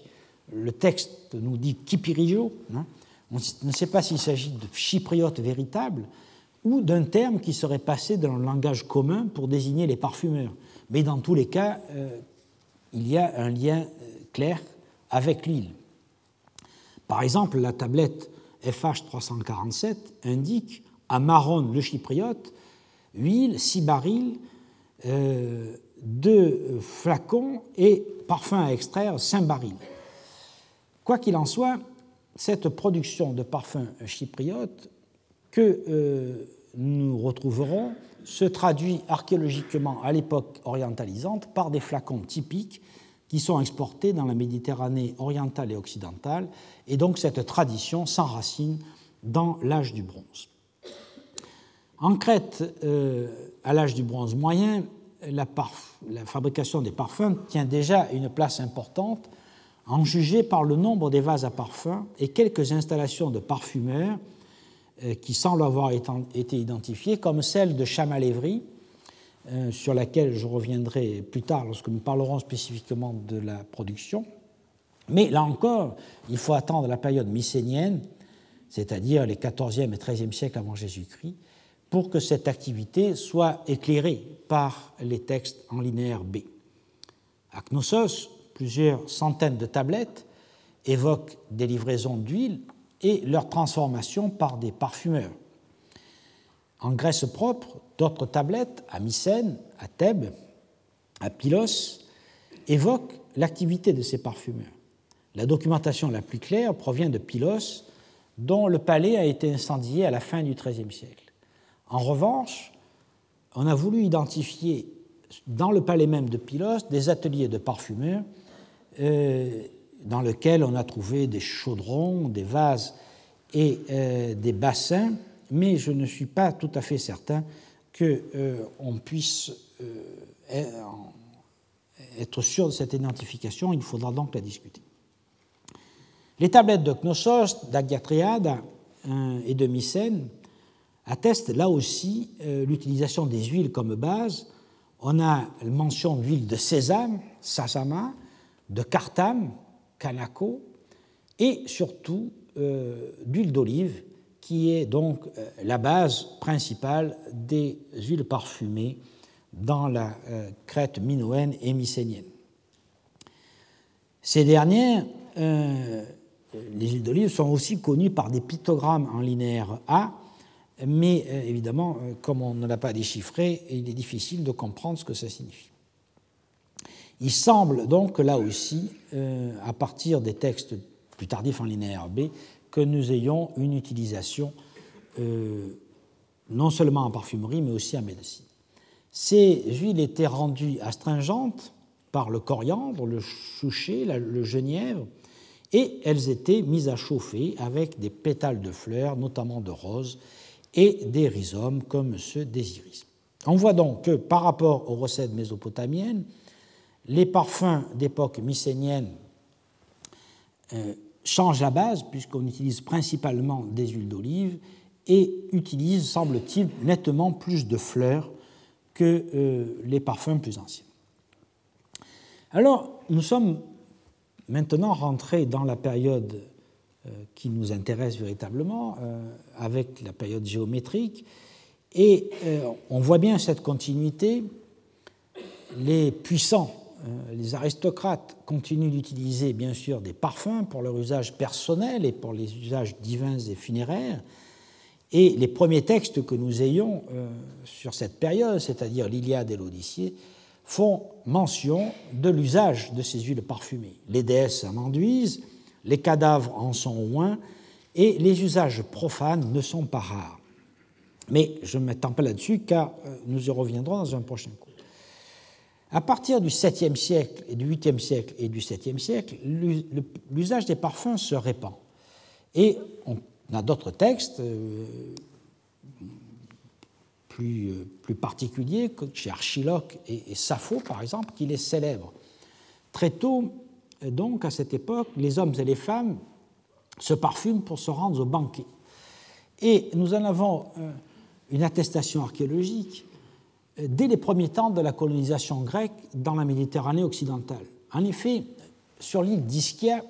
le texte nous dit Kipirijo, hein, on ne sait pas s'il s'agit de chypriote véritable, ou d'un terme qui serait passé dans le langage commun pour désigner les parfumeurs. Mais dans tous les cas, euh, il y a un lien euh, clair avec l'huile. Par exemple, la tablette FH 347 indique à Marron le chypriote huile, six barils, euh, deux flacons et parfum à extraire, cinq barils. Quoi qu'il en soit, cette production de parfum chypriote que euh, nous retrouverons se traduit archéologiquement à l'époque orientalisante par des flacons typiques qui sont exportés dans la Méditerranée orientale et occidentale, et donc cette tradition s'enracine dans l'âge du bronze. En Crète, euh, à l'âge du bronze moyen, la, fabrication des parfums tient déjà une place importante, en juger par le nombre des vases à parfums et quelques installations de parfumeurs qui semble avoir été identifiée comme celle de Chamalévry, euh, sur laquelle je reviendrai plus tard lorsque nous parlerons spécifiquement de la production. Mais là encore, il faut attendre la période mycénienne, c'est-à-dire les 14e et 13e siècles avant Jésus-Christ, pour que cette activité soit éclairée par les textes en linéaire B. À Knossos, plusieurs centaines de tablettes évoquent des livraisons d'huile et leur transformation par des parfumeurs. En Grèce propre, d'autres tablettes, à Mycène, à Thèbes, à Pylos, évoquent l'activité de ces parfumeurs. La documentation la plus claire provient de Pylos, dont le palais a été incendié à la fin du XIIIe siècle. En revanche, on a voulu identifier dans le palais même de Pylos des ateliers de parfumeurs euh, dans lequel on a trouvé des chaudrons, des vases et euh, des bassins, mais je ne suis pas tout à fait certain qu'on euh, puisse euh, être sûr de cette identification. Il faudra donc la discuter. Les tablettes de Knossos, d'Agiatriade et de Mycène attestent là aussi l'utilisation des huiles comme base. On a mention d'huile de sésame, sasama, de cartame, Et surtout euh, d'huile d'olive, qui est donc euh, la base principale des huiles parfumées dans la euh, Crète minoenne et mycénienne. Ces dernières, les huiles d'olive, sont aussi connues par des pictogrammes en linéaire A, mais évidemment, comme on ne l'a pas déchiffré, il est difficile de comprendre ce que ça signifie. Il semble donc là aussi, euh, à partir des textes plus tardifs en linéaire B, que nous ayons une utilisation euh, non seulement en parfumerie, mais aussi en médecine. Ces huiles étaient rendues astringentes par le coriandre, le chouchet, le genièvre, et elles étaient mises à chauffer avec des pétales de fleurs, notamment de roses, et des rhizomes comme ceux des iris. On voit donc que par rapport aux recettes mésopotamiennes, les parfums d'époque mycénienne euh, changent la base puisqu'on utilise principalement des huiles d'olive et utilise, semble-t-il, nettement plus de fleurs que euh, les parfums plus anciens. Alors, nous sommes maintenant rentrés dans la période euh, qui nous intéresse véritablement, avec la période géométrique, et on voit bien cette continuité. Les puissants les aristocrates continuent d'utiliser bien sûr des parfums pour leur usage personnel et pour les usages divins et funéraires. Et les premiers textes que nous ayons euh, sur cette période, c'est-à-dire l'Iliade et l'Odyssée, font mention de l'usage de ces huiles parfumées. Les déesses en enduisent, les cadavres en sont oints, et les usages profanes ne sont pas rares. Mais je ne m'étends pas là-dessus car euh, nous y reviendrons dans un prochain cours. À partir du 7e siècle et du 8e siècle et du 7e siècle, l'usage des parfums se répand. Et on a d'autres textes euh, plus, euh, plus, particuliers, chez Archiloque et, et, Sappho, par exemple, qui les célèbrent. Très tôt, donc, à cette époque, les hommes et les femmes se parfument pour se rendre au banquet. Et nous en avons euh, une attestation archéologique dès les premiers temps de la colonisation grecque dans la Méditerranée occidentale. En effet, sur l'île d'Ischia,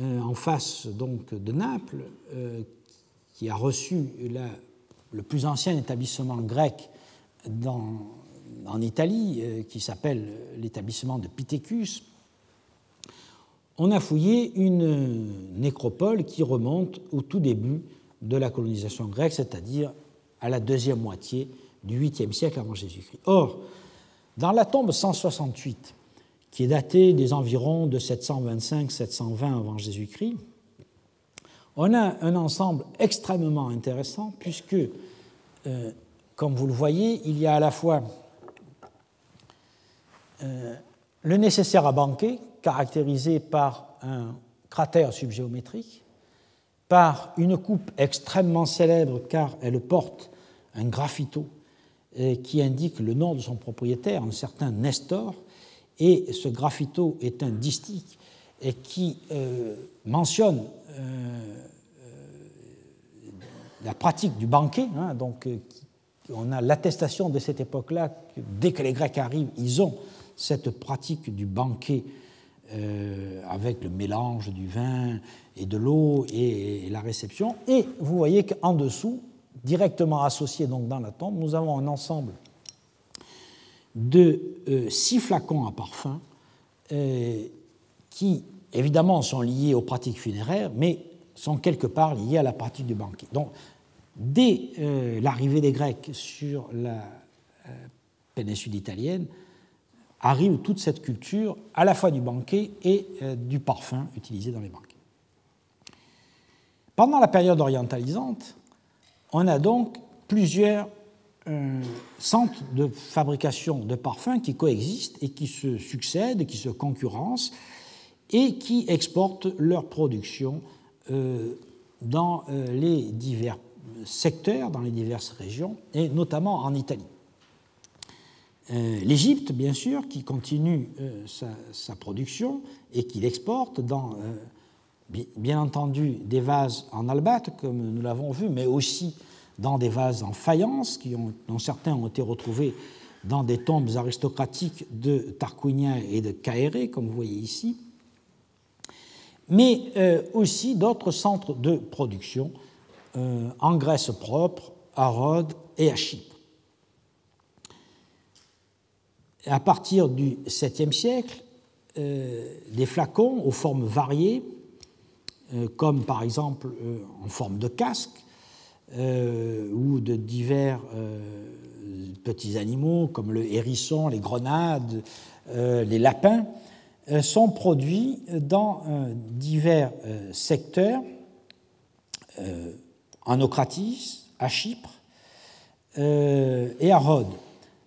euh, en face donc de Naples, euh, qui a reçu le plus ancien établissement grec en Italie, euh, qui s'appelle l'établissement de Pithecus, on a fouillé une nécropole qui remonte au tout début de la colonisation grecque, c'est-à-dire à la deuxième moitié du 8e siècle avant Jésus-Christ. Or, dans la tombe 168, qui est datée des environs de 725-720 avant Jésus-Christ, on a un ensemble extrêmement intéressant puisque, euh, comme vous le voyez, il y a à la fois euh, le nécessaire à banquer, caractérisé par un cratère subgéométrique, par une coupe extrêmement célèbre car elle porte un graffito qui indique le nom de son propriétaire, un certain Nestor, et ce graffito est un distique et qui euh, mentionne euh, euh, la pratique du banquet. Hein, donc, on a l'attestation de cette époque-là que dès que les Grecs arrivent, ils ont cette pratique du banquet avec le mélange du vin et de l'eau et la réception. Et vous voyez qu'en dessous, directement associés donc dans la tombe, nous avons un ensemble de euh, six flacons à parfum euh, qui, évidemment, sont liés aux pratiques funéraires, mais sont quelque part liés à la pratique du banquet. Donc, dès euh, l'arrivée des Grecs sur la péninsule italienne, arrive toute cette culture à la fois du banquet et du parfum utilisé dans les banquets. Pendant la période orientalisante, on a donc plusieurs euh, centres de fabrication de parfums qui coexistent et qui se succèdent, qui se concurrencent et qui exportent leur production euh, dans euh, les divers secteurs, dans les diverses régions, et notamment en Italie. L'Égypte, bien sûr, qui continue sa, sa, production et qui l'exporte dans bien entendu des vases en albâtre, comme nous l'avons vu, mais aussi dans des vases en faïence, dont certains ont été retrouvés dans des tombes aristocratiques de Tarquinia et de Caéré, comme vous voyez ici, mais euh, aussi d'autres centres de production euh, en Grèce propre, à Rhodes et à Chypre. À partir du 7e siècle, euh, des flacons aux formes variées comme par exemple euh, en forme de casque euh, ou de divers petits animaux comme le hérisson, les grenades, les lapins, sont produits dans divers secteurs en Ocratis, à Chypre et à Rhodes.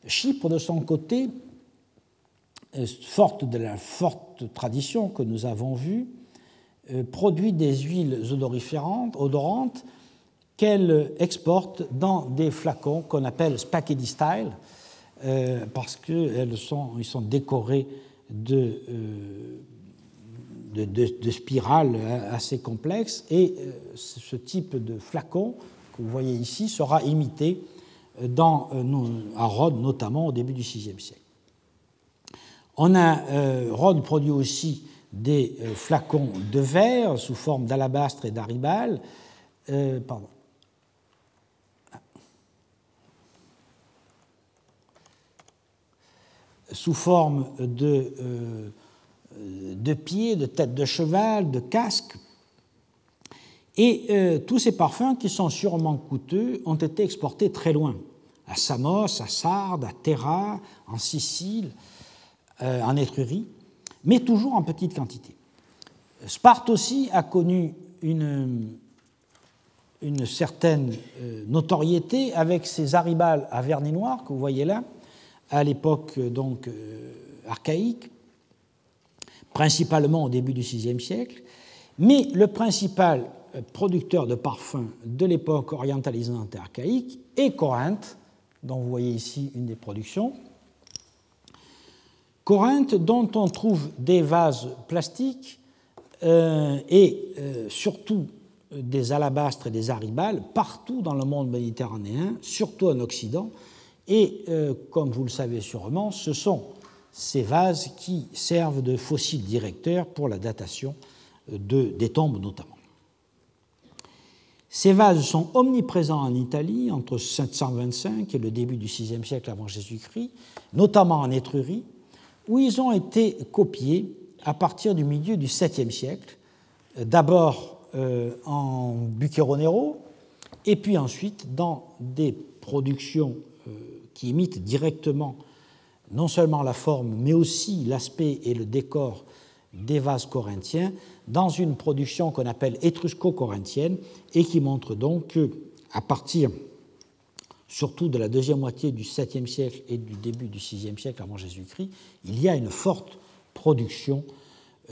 Chypre, de son côté, forte de la forte tradition que nous avons vue, euh, produit des huiles odorantes qu'elle exporte dans des flacons qu'on appelle spaghetti style, euh, parce qu'ils sont, décorés de, euh, de, spirales assez complexes, et euh, ce type de flacon que vous voyez ici sera imité à Rhodes, notamment au début du VIe siècle. On a, Rhodes produit aussi des flacons de verre sous forme d'alabastre et d'aribal, pardon, sous forme de, euh, pieds, de têtes de cheval, de casques. Et euh, tous ces parfums, qui sont sûrement coûteux, ont été exportés très loin, à Samos, à Sardes, à Terra, en Sicile, euh, en Étrurie, mais toujours en petite quantité. Sparte aussi a connu une, une certaine notoriété avec ses aribales à vernis noir que vous voyez là, à l'époque donc euh, archaïque, principalement au début du VIe siècle, mais le principal euh, producteur de parfums de l'époque orientalisante et archaïque est Corinthe, dont vous voyez ici une des productions. Corinthe, dont on trouve des vases plastiques euh, et surtout des alabastres et des aribales partout dans le monde méditerranéen, surtout en Occident, et euh, comme vous le savez sûrement, ce sont ces vases qui servent de fossiles directeurs pour la datation euh, de, des tombes notamment. Ces vases sont omniprésents en Italie entre 725 et le début du VIe siècle avant Jésus-Christ, notamment en Étrurie, où ils ont été copiés à partir du milieu du 7e siècle, euh, d'abord en Bucchero et puis ensuite dans des productions qui imite directement non seulement la forme, mais aussi l'aspect et le décor des vases corinthiens dans une production qu'on appelle étrusco-corinthienne et qui montre donc que, à partir surtout de la deuxième moitié du 7e siècle et du début du 6e siècle avant Jésus-Christ, il y a une forte production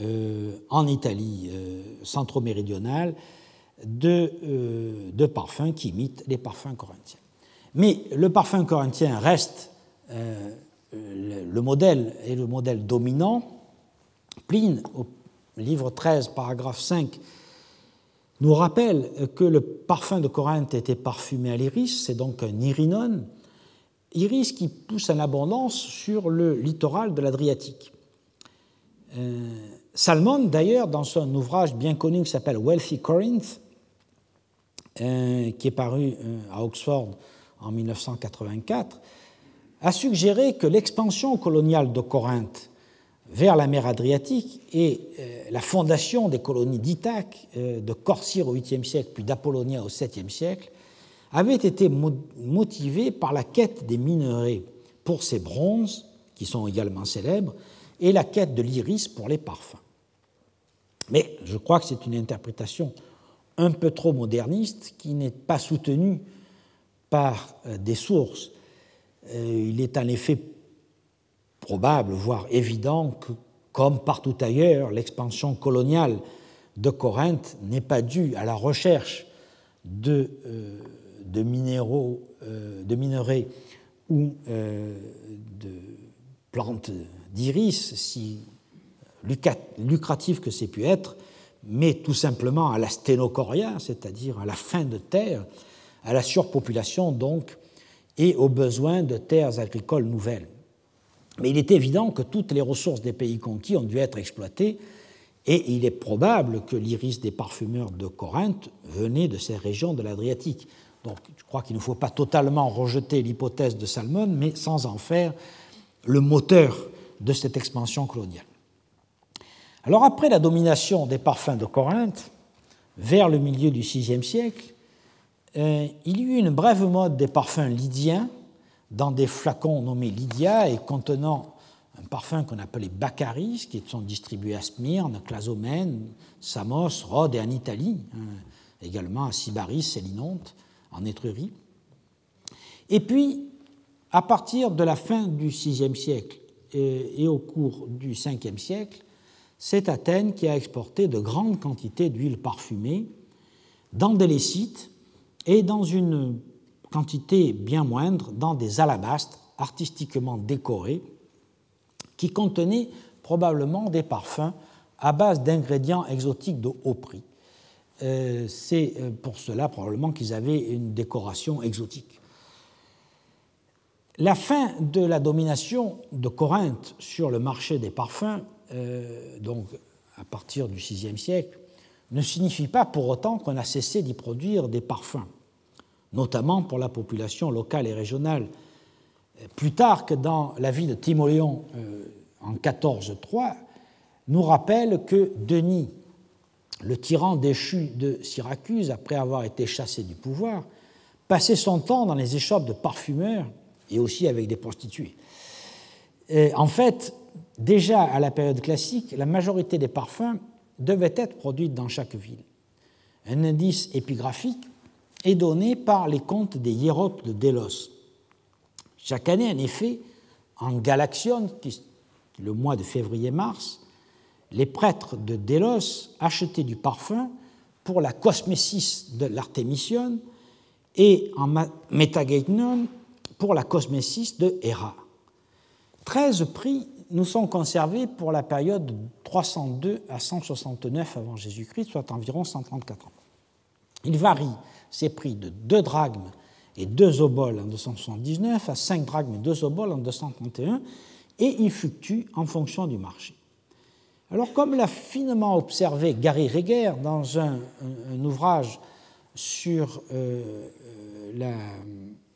euh, en Italie euh, centro-méridionale de, euh, de parfums qui imitent les parfums corinthiens. Mais le parfum corinthien reste euh, le, modèle et le modèle dominant. Pline, au livre 13, paragraphe 5, nous rappelle que le parfum de Corinthe était parfumé à l'iris, c'est donc un irinone, iris qui pousse en abondance sur le littoral de l'Adriatique. Euh, Salmon, d'ailleurs, dans son ouvrage bien connu qui s'appelle Wealthy Corinth, euh, qui est paru à Oxford en 1984, a suggéré que l'expansion coloniale de Corinthe vers la mer Adriatique et euh, la fondation des colonies d'Ithaque, euh, de Corcyre au 8e siècle, puis d'Apollonia au 7e siècle, avaient été motivées par la quête des minerais pour ces bronzes, qui sont également célèbres, et la quête de l'iris pour les parfums. Mais je crois que c'est une interprétation un peu trop moderniste qui n'est pas soutenue par euh, des sources. Il est en effet probable, voire évident, que, comme partout ailleurs, l'expansion coloniale de Corinthe n'est pas due à la recherche de, euh, minéraux, de minerais ou de plantes d'iris, si lucratif que c'est pu être, mais tout simplement à la sténocoria, c'est-à-dire à la fin de terre, à la surpopulation donc et aux besoins de terres agricoles nouvelles. Mais il est évident que toutes les ressources des pays conquis ont dû être exploitées et il est probable que l'iris des parfumeurs de Corinthe venait de ces régions de l'Adriatique. Donc je crois qu'il ne faut pas totalement rejeter l'hypothèse de Salmon, mais sans en faire le moteur de cette expansion coloniale. Alors après la domination des parfums de Corinthe, vers le milieu du VIe siècle, euh, il y eut une brève mode des parfums lydiens dans des flacons nommés Lydia et contenant un parfum qu'on appelait Baccaris, qui sont distribués à Smyrne, Clazomène, Samos, Rhodes et en Italie, hein, également à Sybaris et Linonte, en Étrurie. Et puis, à partir de la fin du VIe siècle et au cours du Ve siècle, c'est Athènes qui a exporté de grandes quantités d'huile parfumée dans des lécites et dans une quantité bien moindre dans des alabastres artistiquement décorés qui contenaient probablement des parfums à base d'ingrédients exotiques de haut prix. Euh, c'est euh, pour cela probablement qu'ils avaient une décoration exotique. La fin de la domination de Corinthe sur le marché des parfums, euh, donc à partir du VIe siècle, ne signifie pas pour autant qu'on a cessé d'y produire des parfums, notamment pour la population locale et régionale. Plus tard que dans la vie de Timoléon en 1403, nous rappelle que Denis, le tyran déchu de Syracuse, après avoir été chassé du pouvoir, passait son temps dans les échoppes de parfumeurs et aussi avec des prostituées. en fait, déjà à la période classique, la majorité des parfums devaient être produits dans chaque ville. Un indice épigraphique est donné par les contes des hiéropes de Délos. Chaque année, en effet, en Galaxion, le mois de février-mars, les prêtres de Délos achetaient du parfum pour la cosmésis de l'Artémision et en Métageinon pour la cosmésis de Héra. Treize prix nous sont conservés pour la période de 302 à 169 avant Jésus-Christ, soit environ 134 ans. Il varie ces prix de 2 drachmes et 2 oboles en 279 à 5 drachmes et 2 oboles en 231, et il fluctue en fonction du marché. Alors, comme l'a finement observé Gary Reger dans un, ouvrage sur euh, la,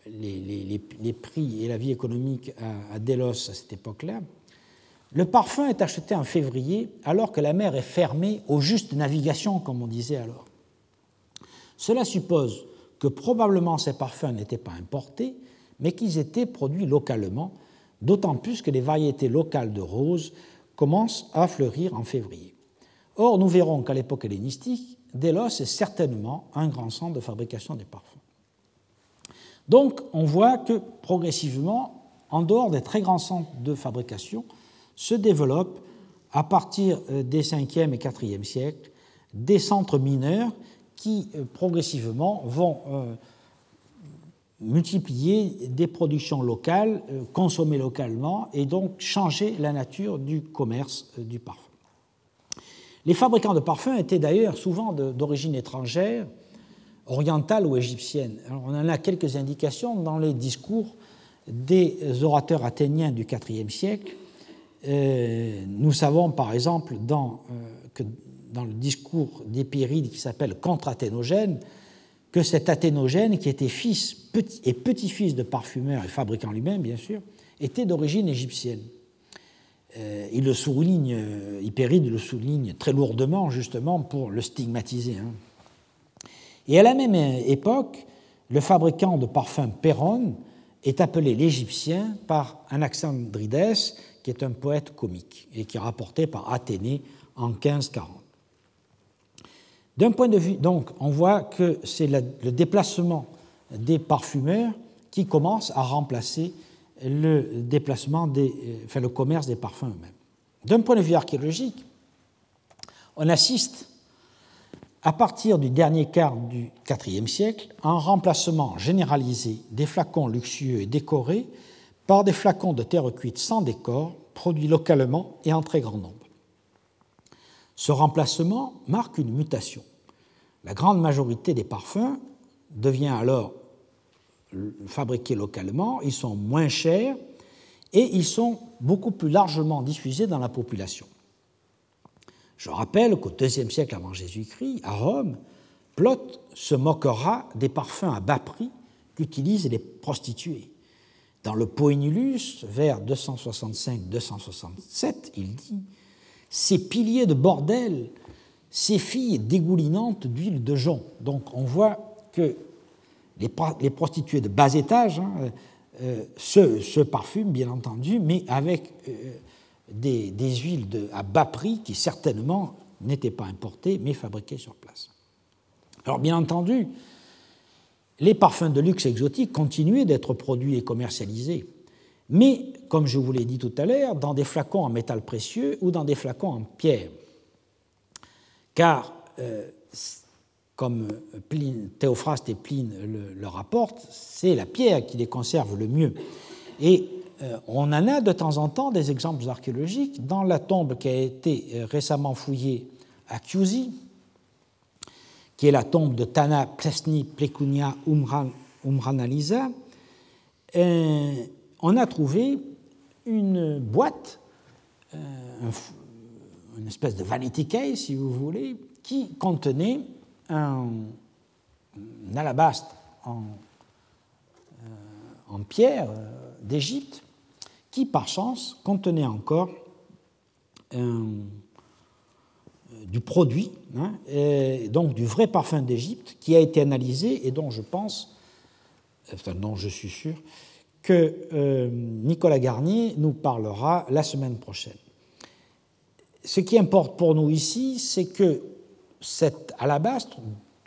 les, prix et la vie économique à, Delos à cette époque-là, le parfum est acheté en février alors que la mer est fermée aux justes navigations, comme on disait alors. Cela suppose que probablement ces parfums n'étaient pas importés, mais qu'ils étaient produits localement, d'autant plus que les variétés locales de roses commencent à fleurir en février. Or, nous verrons qu'à l'époque hellénistique, Delos est certainement un grand centre de fabrication des parfums. Donc on voit que progressivement, en dehors des très grands centres de fabrication, se développent à partir euh, des 5e et 4e siècles des centres mineurs qui euh, progressivement vont euh, multiplier des productions locales, consommées localement, et donc changer la nature du commerce du parfum. Les fabricants de parfums étaient d'ailleurs souvent d'origine étrangère, orientale ou égyptienne. on en a quelques indications dans les discours des orateurs athéniens du IVe siècle. Euh, nous savons par exemple dans, euh, que dans le discours d'Épiride qui s'appelle Contre-Athénogène, que cet Athénogène, qui était fils et petit-fils de parfumeur et fabricant lui-même, bien sûr, était d'origine égyptienne. Euh, il le souligne, Hypéride le souligne très lourdement, justement, pour le stigmatiser. Hein. Et à la même époque, le fabricant de parfums Perron est appelé l'Égyptien par Anaxandrides, qui est un poète comique et qui est rapporté par Athénée en 1540. D'un point de vue, donc, on voit que c'est le déplacement des parfumeurs qui commence à remplacer le déplacement des, enfin, le commerce des parfums eux-mêmes. D'un point de vue archéologique, on assiste à partir du dernier quart du IVe siècle, un remplacement généralisé des flacons luxueux et décorés par des flacons de terre cuite sans décor, produits localement et en très grand nombre. Ce remplacement marque une mutation. La grande majorité des parfums devient alors fabriqués localement, ils sont moins chers et ils sont beaucoup plus largement diffusés dans la population. Je rappelle qu'au IIe siècle avant Jésus-Christ, à Rome, Plot se moquera des parfums à bas prix qu'utilisent les prostituées. Dans le Poenulus, vers 265-267, il dit Ces piliers de bordel, ces filles dégoulinantes d'huile de jonc. Donc on voit que les, prostituées de bas étage hein, euh, se, parfument, bien entendu, mais avec euh, des, huiles à bas prix qui certainement n'étaient pas importées mais fabriquées sur place. Alors bien entendu, les parfums de luxe exotiques continuaient d'être produits et commercialisés, mais, comme je vous l'ai dit tout à l'heure, dans des flacons en métal précieux ou dans des flacons en pierre. Car, euh, comme Théophraste et Pline le, rapportent, c'est la pierre qui les conserve le mieux. Et euh, on en a de temps en temps des exemples archéologiques dans la tombe qui a été euh, récemment fouillée à Chiusi, qui est la tombe de Tana Plesni Plekunia Umran, Umranalisa. on a trouvé une boîte, une espèce de vanity case, si vous voulez, qui contenait un, en, euh, pierre euh, d'Égypte qui, par chance, contenait encore euh, du produit, hein, donc du vrai parfum d'Égypte, qui a été analysé et dont je pense, enfin dont je suis sûr, que Nicolas Garnier nous parlera la semaine prochaine. Ce qui importe pour nous ici, c'est que cet alabastre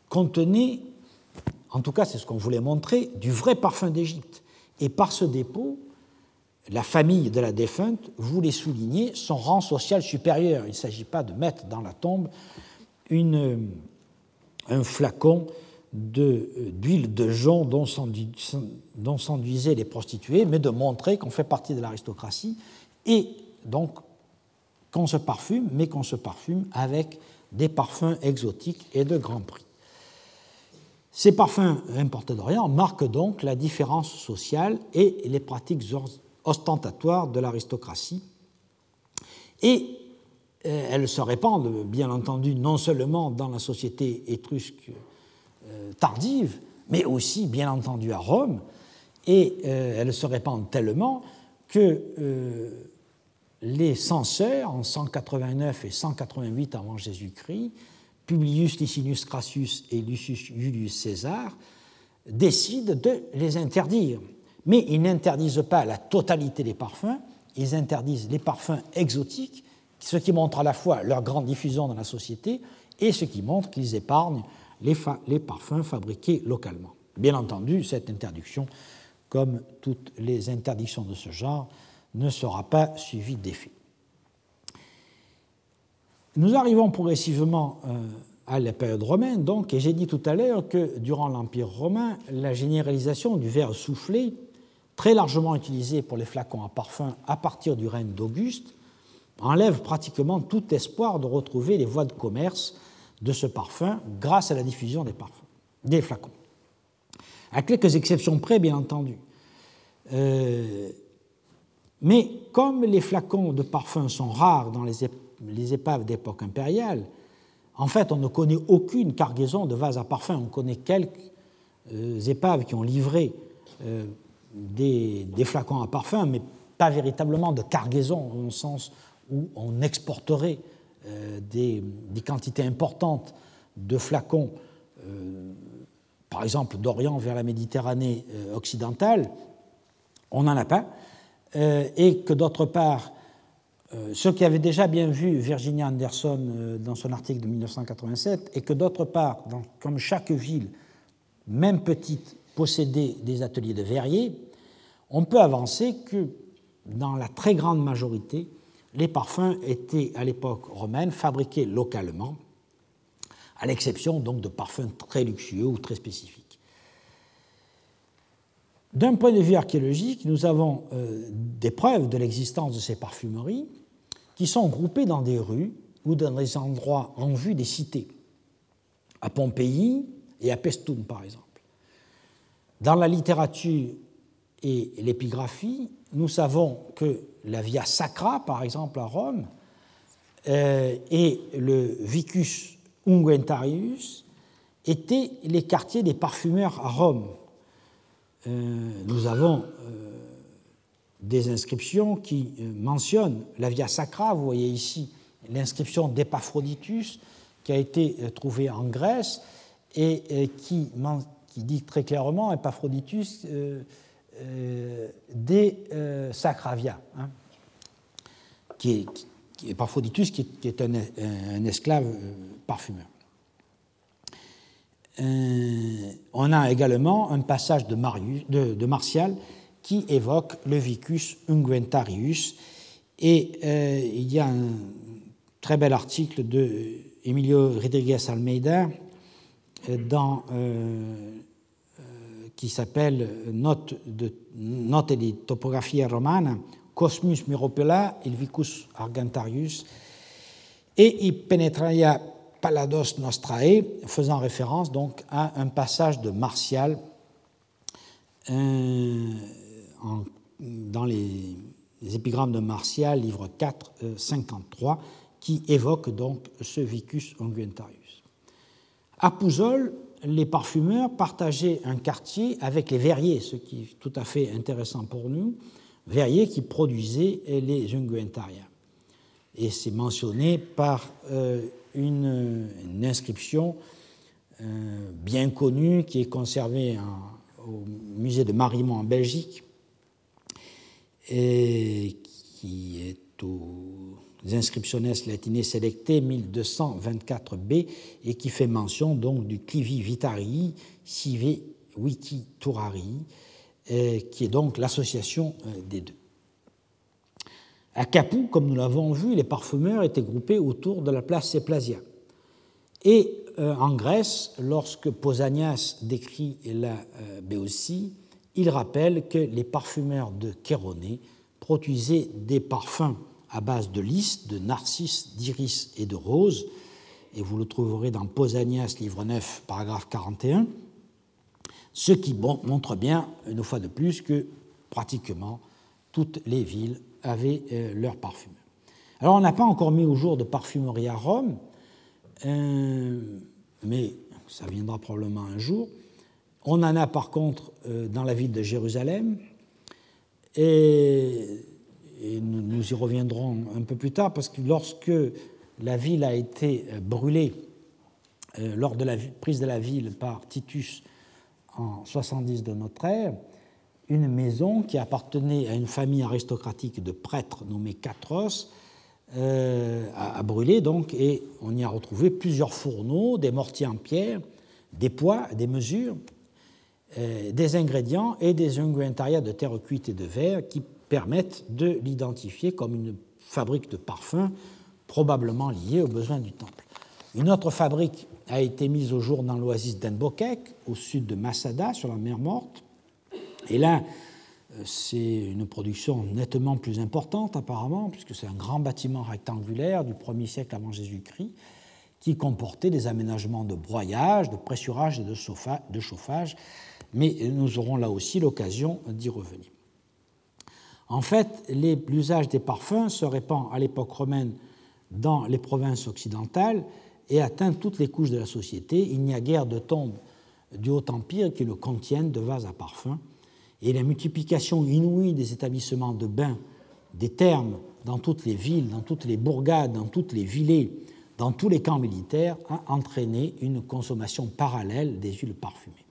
contenait, en tout cas c'est ce qu'on voulait montrer, du vrai parfum d'Égypte. Et par ce dépôt, la famille de la défunte voulait souligner son rang social supérieur. Il ne s'agit pas de mettre dans la tombe un flacon d'huile de, jonc dont s'enduisaient les prostituées, mais de montrer qu'on fait partie de l'aristocratie et donc qu'on se parfume, mais qu'on se parfume avec des parfums exotiques et de grand prix. Ces parfums importés d'Orient marquent donc la différence sociale et les pratiques ostentatoires de l'aristocratie. Et euh, elles se répandent, bien entendu, non seulement dans la société étrusque euh, tardive, mais aussi, bien entendu, à Rome. Et euh, elles se répandent tellement que les censeurs, en 189 et 188 avant Jésus-Christ, Publius Licinius Crassus et Lucius Julius César, décident de les interdire. Mais ils n'interdisent pas la totalité des parfums, ils interdisent les parfums exotiques, ce qui montre à la fois leur grande diffusion dans la société et ce qui montre qu'ils épargnent les, les parfums fabriqués localement. Bien entendu, cette interdiction, comme toutes les interdictions de ce genre, ne sera pas suivi d'effet. Nous arrivons progressivement euh, à la période romaine, donc, et j'ai dit tout à l'heure que durant l'Empire romain, la généralisation du verre soufflé, très largement utilisé pour les flacons à parfum à partir du règne d'Auguste, enlève pratiquement tout espoir de retrouver les voies de commerce de ce parfum grâce à la diffusion des parfums, flacons. À quelques exceptions près, bien entendu. Euh, mais comme les flacons de parfum sont rares dans les épaves d'époque impériale, en fait, on ne connaît aucune cargaison de vases à parfum. On connaît quelques euh, épaves qui ont livré euh, des, flacons à parfum, mais pas véritablement de cargaison, au sens où on exporterait euh, des, quantités importantes de flacons, par exemple d'Orient vers la Méditerranée occidentale. On n'en a pas. Euh, et que d'autre part, euh, ceux qui avaient déjà bien vu Virginia Anderson euh, dans son article de 1987, et que d'autre part, comme chaque ville, même petite, possédait des ateliers de verriers, on peut avancer que dans la très grande majorité, les parfums étaient à l'époque romaine fabriqués localement, à l'exception donc de parfums très luxueux ou très spécifiques. D'un point de vue archéologique, nous avons euh, des preuves de l'existence de ces parfumeries qui sont groupées dans des rues ou dans des endroits en vue des cités, à Pompéi et à Pestum par exemple. Dans la littérature et l'épigraphie, nous savons que la Via Sacra, par exemple à Rome, euh, et le Vicus Unguentarius étaient les quartiers des parfumeurs à Rome nous avons euh, des inscriptions qui euh, mentionnent la Via Sacra. Vous voyez ici l'inscription d'Epaphroditus qui a été trouvée en Grèce et qui, dit très clairement Epaphroditus des Sacravia, hein, qui est, Epaphroditus qui est, un esclave parfumeur. Euh, on a également un passage de, Martial qui évoque le Vicus unguentarius. Et euh, il y a un très bel article de Emilio Rodriguez Almeida dans, qui s'appelle Note, de, Note di romana, Cosmus Miropela, Ilvicus Argentarius, et I penetraia Palados Nostrae, faisant référence donc à un passage de Martial euh, dans les, épigrammes de Martial, livre 4, 53, euh, qui évoque donc ce Vicus Unguentarius. À Pouzol, les parfumeurs partageaient un quartier avec les verriers, ce qui est tout à fait intéressant pour nous, verriers qui produisaient les unguentariens. Et c'est mentionné par euh, une, inscription bien connue qui est conservée au musée de Marimont en Belgique, et qui est aux inscriptiones latines selectées 1224b et qui fait mention donc du Clivi Vitarii Sive Wiki Turari, qui est donc l'association euh, des deux. À Capoue, comme nous l'avons vu, les parfumeurs étaient groupés autour de la place Seplasia. Et euh, en Grèce, lorsque Pausanias décrit la euh, Béotie, il rappelle que les parfumeurs de Chéronée produisaient des parfums à base de lys, de narcisses, d'iris et de roses, et vous le trouverez dans Pausanias, livre 9, paragraphe 41, ce qui montre bien, une fois de plus, que pratiquement toutes les villes avaient euh, leurs parfumeurs. Alors on n'a pas encore mis au jour de parfumerie à Rome, euh, mais ça viendra probablement un jour. On en a par contre euh, dans la ville de Jérusalem, et, nous, y reviendrons un peu plus tard, parce que lorsque la ville a été euh, brûlée lors de la prise de la ville par Titus en 70 de notre ère, une maison qui appartenait à une famille aristocratique de prêtres nommée Catros euh, à, brûler, donc, et on y a retrouvé plusieurs fourneaux, des mortiers en pierre, des poids, des mesures, euh, des ingrédients et des unguentaria de terre cuite et de verre qui permettent de l'identifier comme une fabrique de parfums probablement liée aux besoins du temple. Une autre fabrique a été mise au jour dans l'oasis d'Enbokek, au sud de Masada, sur la mer Morte. Et là, c'est une production nettement plus importante apparemment, puisque c'est un grand bâtiment rectangulaire du 1er siècle avant Jésus-Christ, qui comportait des aménagements de broyage, de pressurage et de chauffage, mais nous aurons là aussi l'occasion d'y revenir. En fait, l'usage des parfums se répand à l'époque romaine dans les provinces occidentales et atteint toutes les couches de la société. Il n'y a guère de tombes du Haut Empire qui ne contiennent de vases à parfums et la multiplication inouïe des établissements de bains, des thermes dans toutes les villes, dans toutes les bourgades, dans toutes les villées, dans tous les camps militaires, a entraîné une consommation parallèle des huiles parfumées.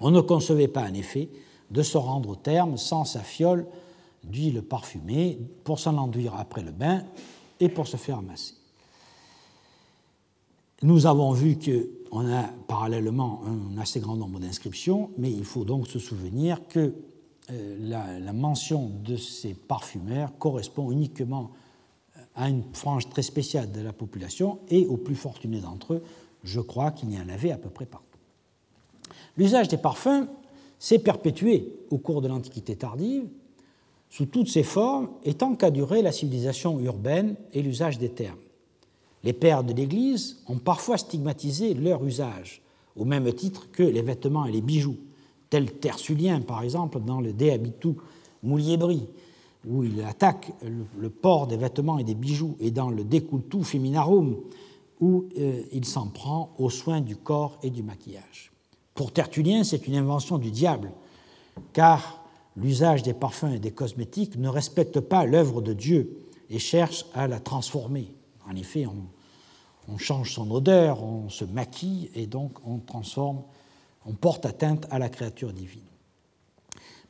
On ne concevait pas, en effet, de se rendre au terme sans sa fiole d'huile parfumée pour s'en enduire après le bain et pour se faire masser. Nous avons vu qu'on a parallèlement un assez grand nombre d'inscriptions, mais il faut donc se souvenir que euh, la, mention de ces parfumeurs correspond uniquement à une frange très spéciale de la population et aux plus fortunés d'entre eux. Je crois qu'il y en avait à peu près partout. L'usage des parfums s'est perpétué au cours de l'Antiquité tardive, sous toutes ses formes, et tant qu'a duré la civilisation urbaine et l'usage des termes. Les pères de l'Église ont parfois stigmatisé leur usage, au même titre que les vêtements et les bijoux, tel Tertullien, par exemple, dans le De Habitu Muliebri, où il attaque le port des vêtements et des bijoux, et dans le De Cultu Feminarum, où euh, il s'en prend aux soins du corps et du maquillage. Pour Tertullien, c'est une invention du diable, car l'usage des parfums et des cosmétiques ne respecte pas l'œuvre de Dieu et cherche à la transformer. En effet, on, change son odeur, on se maquille et donc on transforme, on porte atteinte à la créature divine.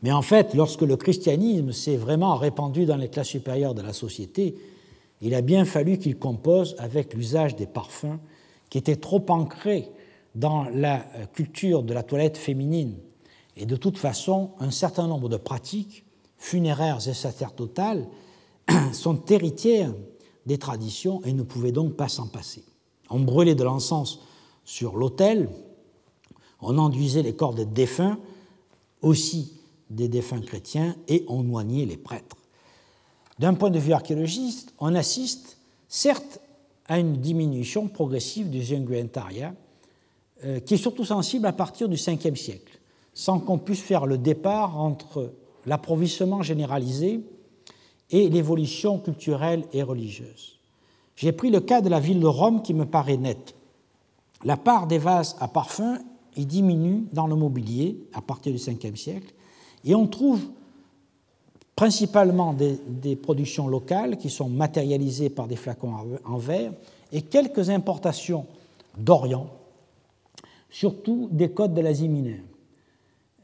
Mais en fait, lorsque le christianisme s'est vraiment répandu dans les classes supérieures de la société, il a bien fallu qu'il compose avec l'usage des parfums qui était trop ancré dans la culture de la toilette féminine. Et de toute façon, un certain nombre de pratiques funéraires et sacerdotales [CLEARS THROAT] sont héritières des traditions et ne pouvait donc pas s'en passer. On brûlait de l'encens sur l'autel. On enduisait les corps des défunts, aussi des défunts chrétiens, et on noignait les prêtres. D'un point de vue archéologiste, on assiste certes à une diminution progressive du Zunguentaria, euh, qui est surtout sensible à partir du 5e siècle, sans qu'on puisse faire le départ entre l'approvissement généralisé et l'évolution culturelle et religieuse. J'ai pris le cas de la ville de Rome qui me paraît net. La part des vases à parfum y diminue dans le mobilier à partir du 5e siècle, et on trouve principalement des, productions locales qui sont matérialisées par des flacons en verre et quelques importations d'Orient, surtout des côtes de l'Asie mineure.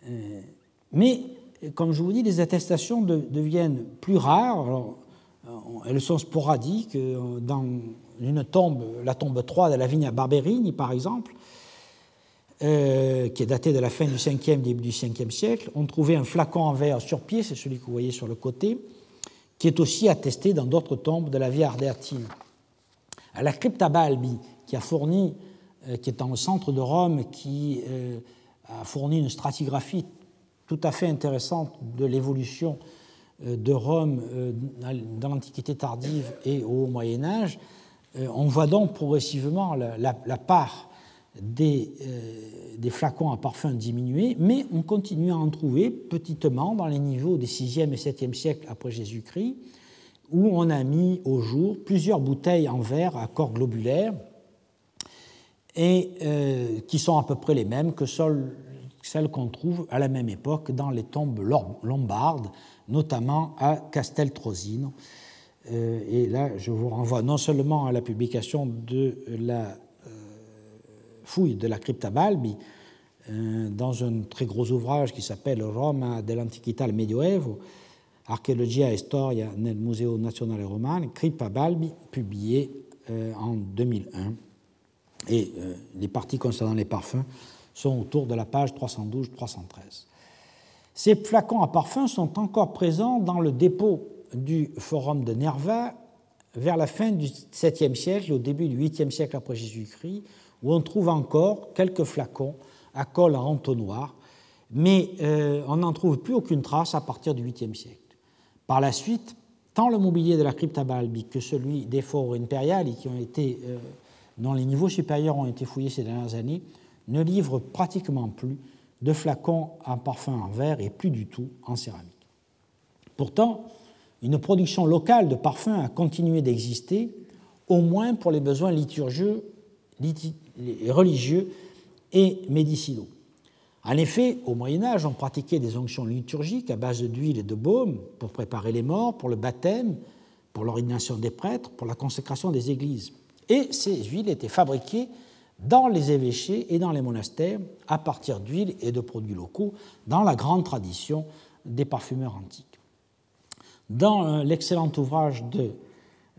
Euh, mais, comme je vous dis, les attestations deviennent plus rares. Euh, elles sont sporadiques. Euh, dans une tombe, la tombe 3 de la vigne à Barberini, par exemple, qui est datée de la fin du 5e, début du 5e siècle, on trouvait un flacon en verre sur pied, c'est celui que vous voyez sur le côté, qui est aussi attesté dans d'autres tombes de la Via Ardeatine. À la Crypta Balbi, qui euh, est dans le centre de Rome, qui euh, a fourni une stratigraphie tout à fait intéressante de l'évolution euh, de Rome dans l'Antiquité tardive et au Haut Moyen Âge, on voit donc progressivement la, part des, des, flacons à parfum diminuer, mais on continue à en trouver petitement dans les niveaux des 6e et 7e siècles après Jésus-Christ, où on a mis au jour plusieurs bouteilles en verre à corps globulaire, et euh, qui sont à peu près les mêmes que celles qu'on trouve à la même époque dans les tombes lombardes, notamment à Casteltrosino. Euh, et là, je vous renvoie non seulement à la publication de la euh, fouille de la Crypta Balbi, dans un très gros ouvrage qui s'appelle Roma dell'Antichità al Medioevo, Archeologia e Storia nel Museo Nazionale Romano, Crypta Balbi, publié en 2001 et euh, les parties concernant les parfums sont autour de la page 312-313. Ces flacons à parfums sont encore présents dans le dépôt du forum de Nerva vers la fin du 7e siècle au début du 8e siècle après Jésus-Christ, où on trouve encore quelques flacons à col à entonnoir, mais euh, on n'en trouve plus aucune trace à partir du 8e siècle. Par la suite, tant le mobilier de la crypta balbi que celui des forts impériales qui ont été euh, dont les niveaux supérieurs ont été fouillés ces dernières années, ne livrent pratiquement plus de flacons en parfum en verre et plus du tout en céramique. Pourtant, une production locale de parfums a continué d'exister, au moins pour les besoins liturgieux, religieux et médicinaux. En effet, au Moyen Âge, on pratiquait des onctions liturgiques à base d'huile et de baume pour préparer les morts, pour le baptême, pour l'ordination des prêtres, pour la consécration des églises. Et ces huiles étaient fabriquées dans les évêchés et dans les monastères à partir d'huiles et de produits locaux, dans la grande tradition des parfumeurs antiques. Dans euh, l'excellent ouvrage de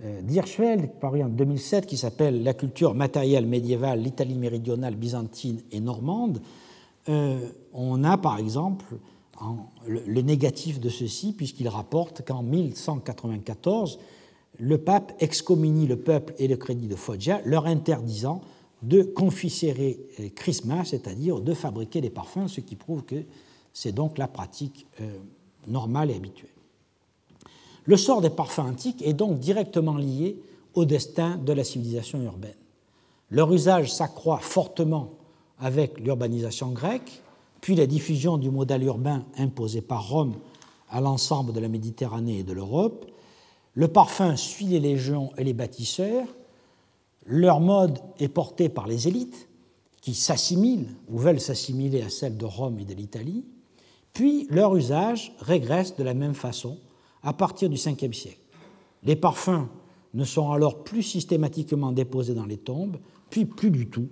euh, Dirschfeld, paru en 2007, qui s'appelle La culture matérielle médiévale, l'Italie méridionale, byzantine et normande, euh, on a par exemple le, négatif de ceci, puisqu'il rapporte qu'en 1194, le pape excommunie le peuple et le crédit de Foggia, leur interdisant de confisérer Christmas, c'est-à-dire de fabriquer des parfums, ce qui prouve que c'est donc la pratique euh, normale et habituelle. Le sort des parfums antiques est donc directement lié au destin de la civilisation urbaine. Leur usage s'accroît fortement avec l'urbanisation grecque, puis la diffusion du modèle urbain imposé par Rome à l'ensemble de la Méditerranée et de l'Europe, le parfum suit les légions et les bâtisseurs. Leur mode est porté par les élites qui s'assimilent ou veulent s'assimiler à celle de Rome et de l'Italie. Puis leur usage régresse de la même façon à partir du 5e siècle. Les parfums ne sont alors plus systématiquement déposés dans les tombes, puis plus du tout,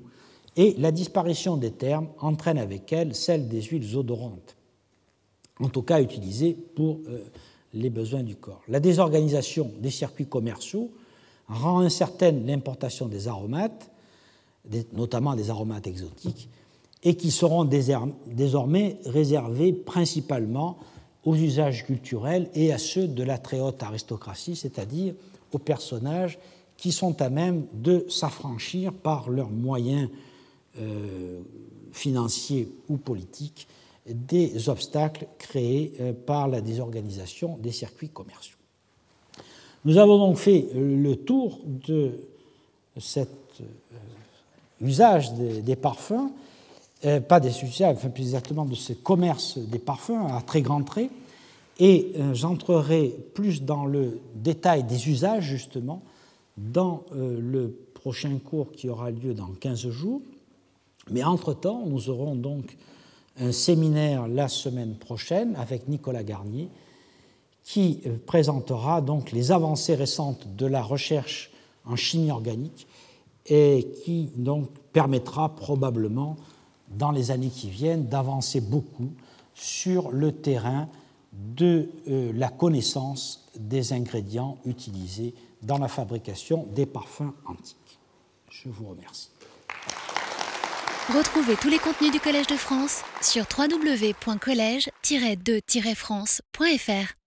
et la disparition des termes entraîne avec elle celle des huiles odorantes, en tout cas utilisées pour euh, les besoins du corps. La désorganisation des circuits commerciaux rend incertaine l'importation des aromates, notamment des aromates exotiques, et qui seront désormais réservés principalement aux usages culturels et à ceux de la très haute aristocratie, c'est-à-dire aux personnages qui sont à même de s'affranchir par leurs moyens financiers ou politiques des obstacles créés par la désorganisation des circuits commerciaux. Nous avons donc fait le tour de cet usage des, parfums, pas des usages, enfin plus exactement de ce commerce des parfums à très grands traits, et euh, j'entrerai plus dans le détail des usages, justement, dans euh, le prochain cours qui aura lieu dans 15 jours. Mais entre-temps, nous aurons donc un séminaire la semaine prochaine avec Nicolas Garnier qui euh, présentera donc les avancées récentes de la recherche en chimie organique et qui donc permettra probablement dans les années qui viennent d'avancer beaucoup sur le terrain de euh, la connaissance des ingrédients utilisés dans la fabrication des parfums antiques. Je vous remercie. Retrouvez tous les contenus du Collège de France sur www.colège-2-france.fr.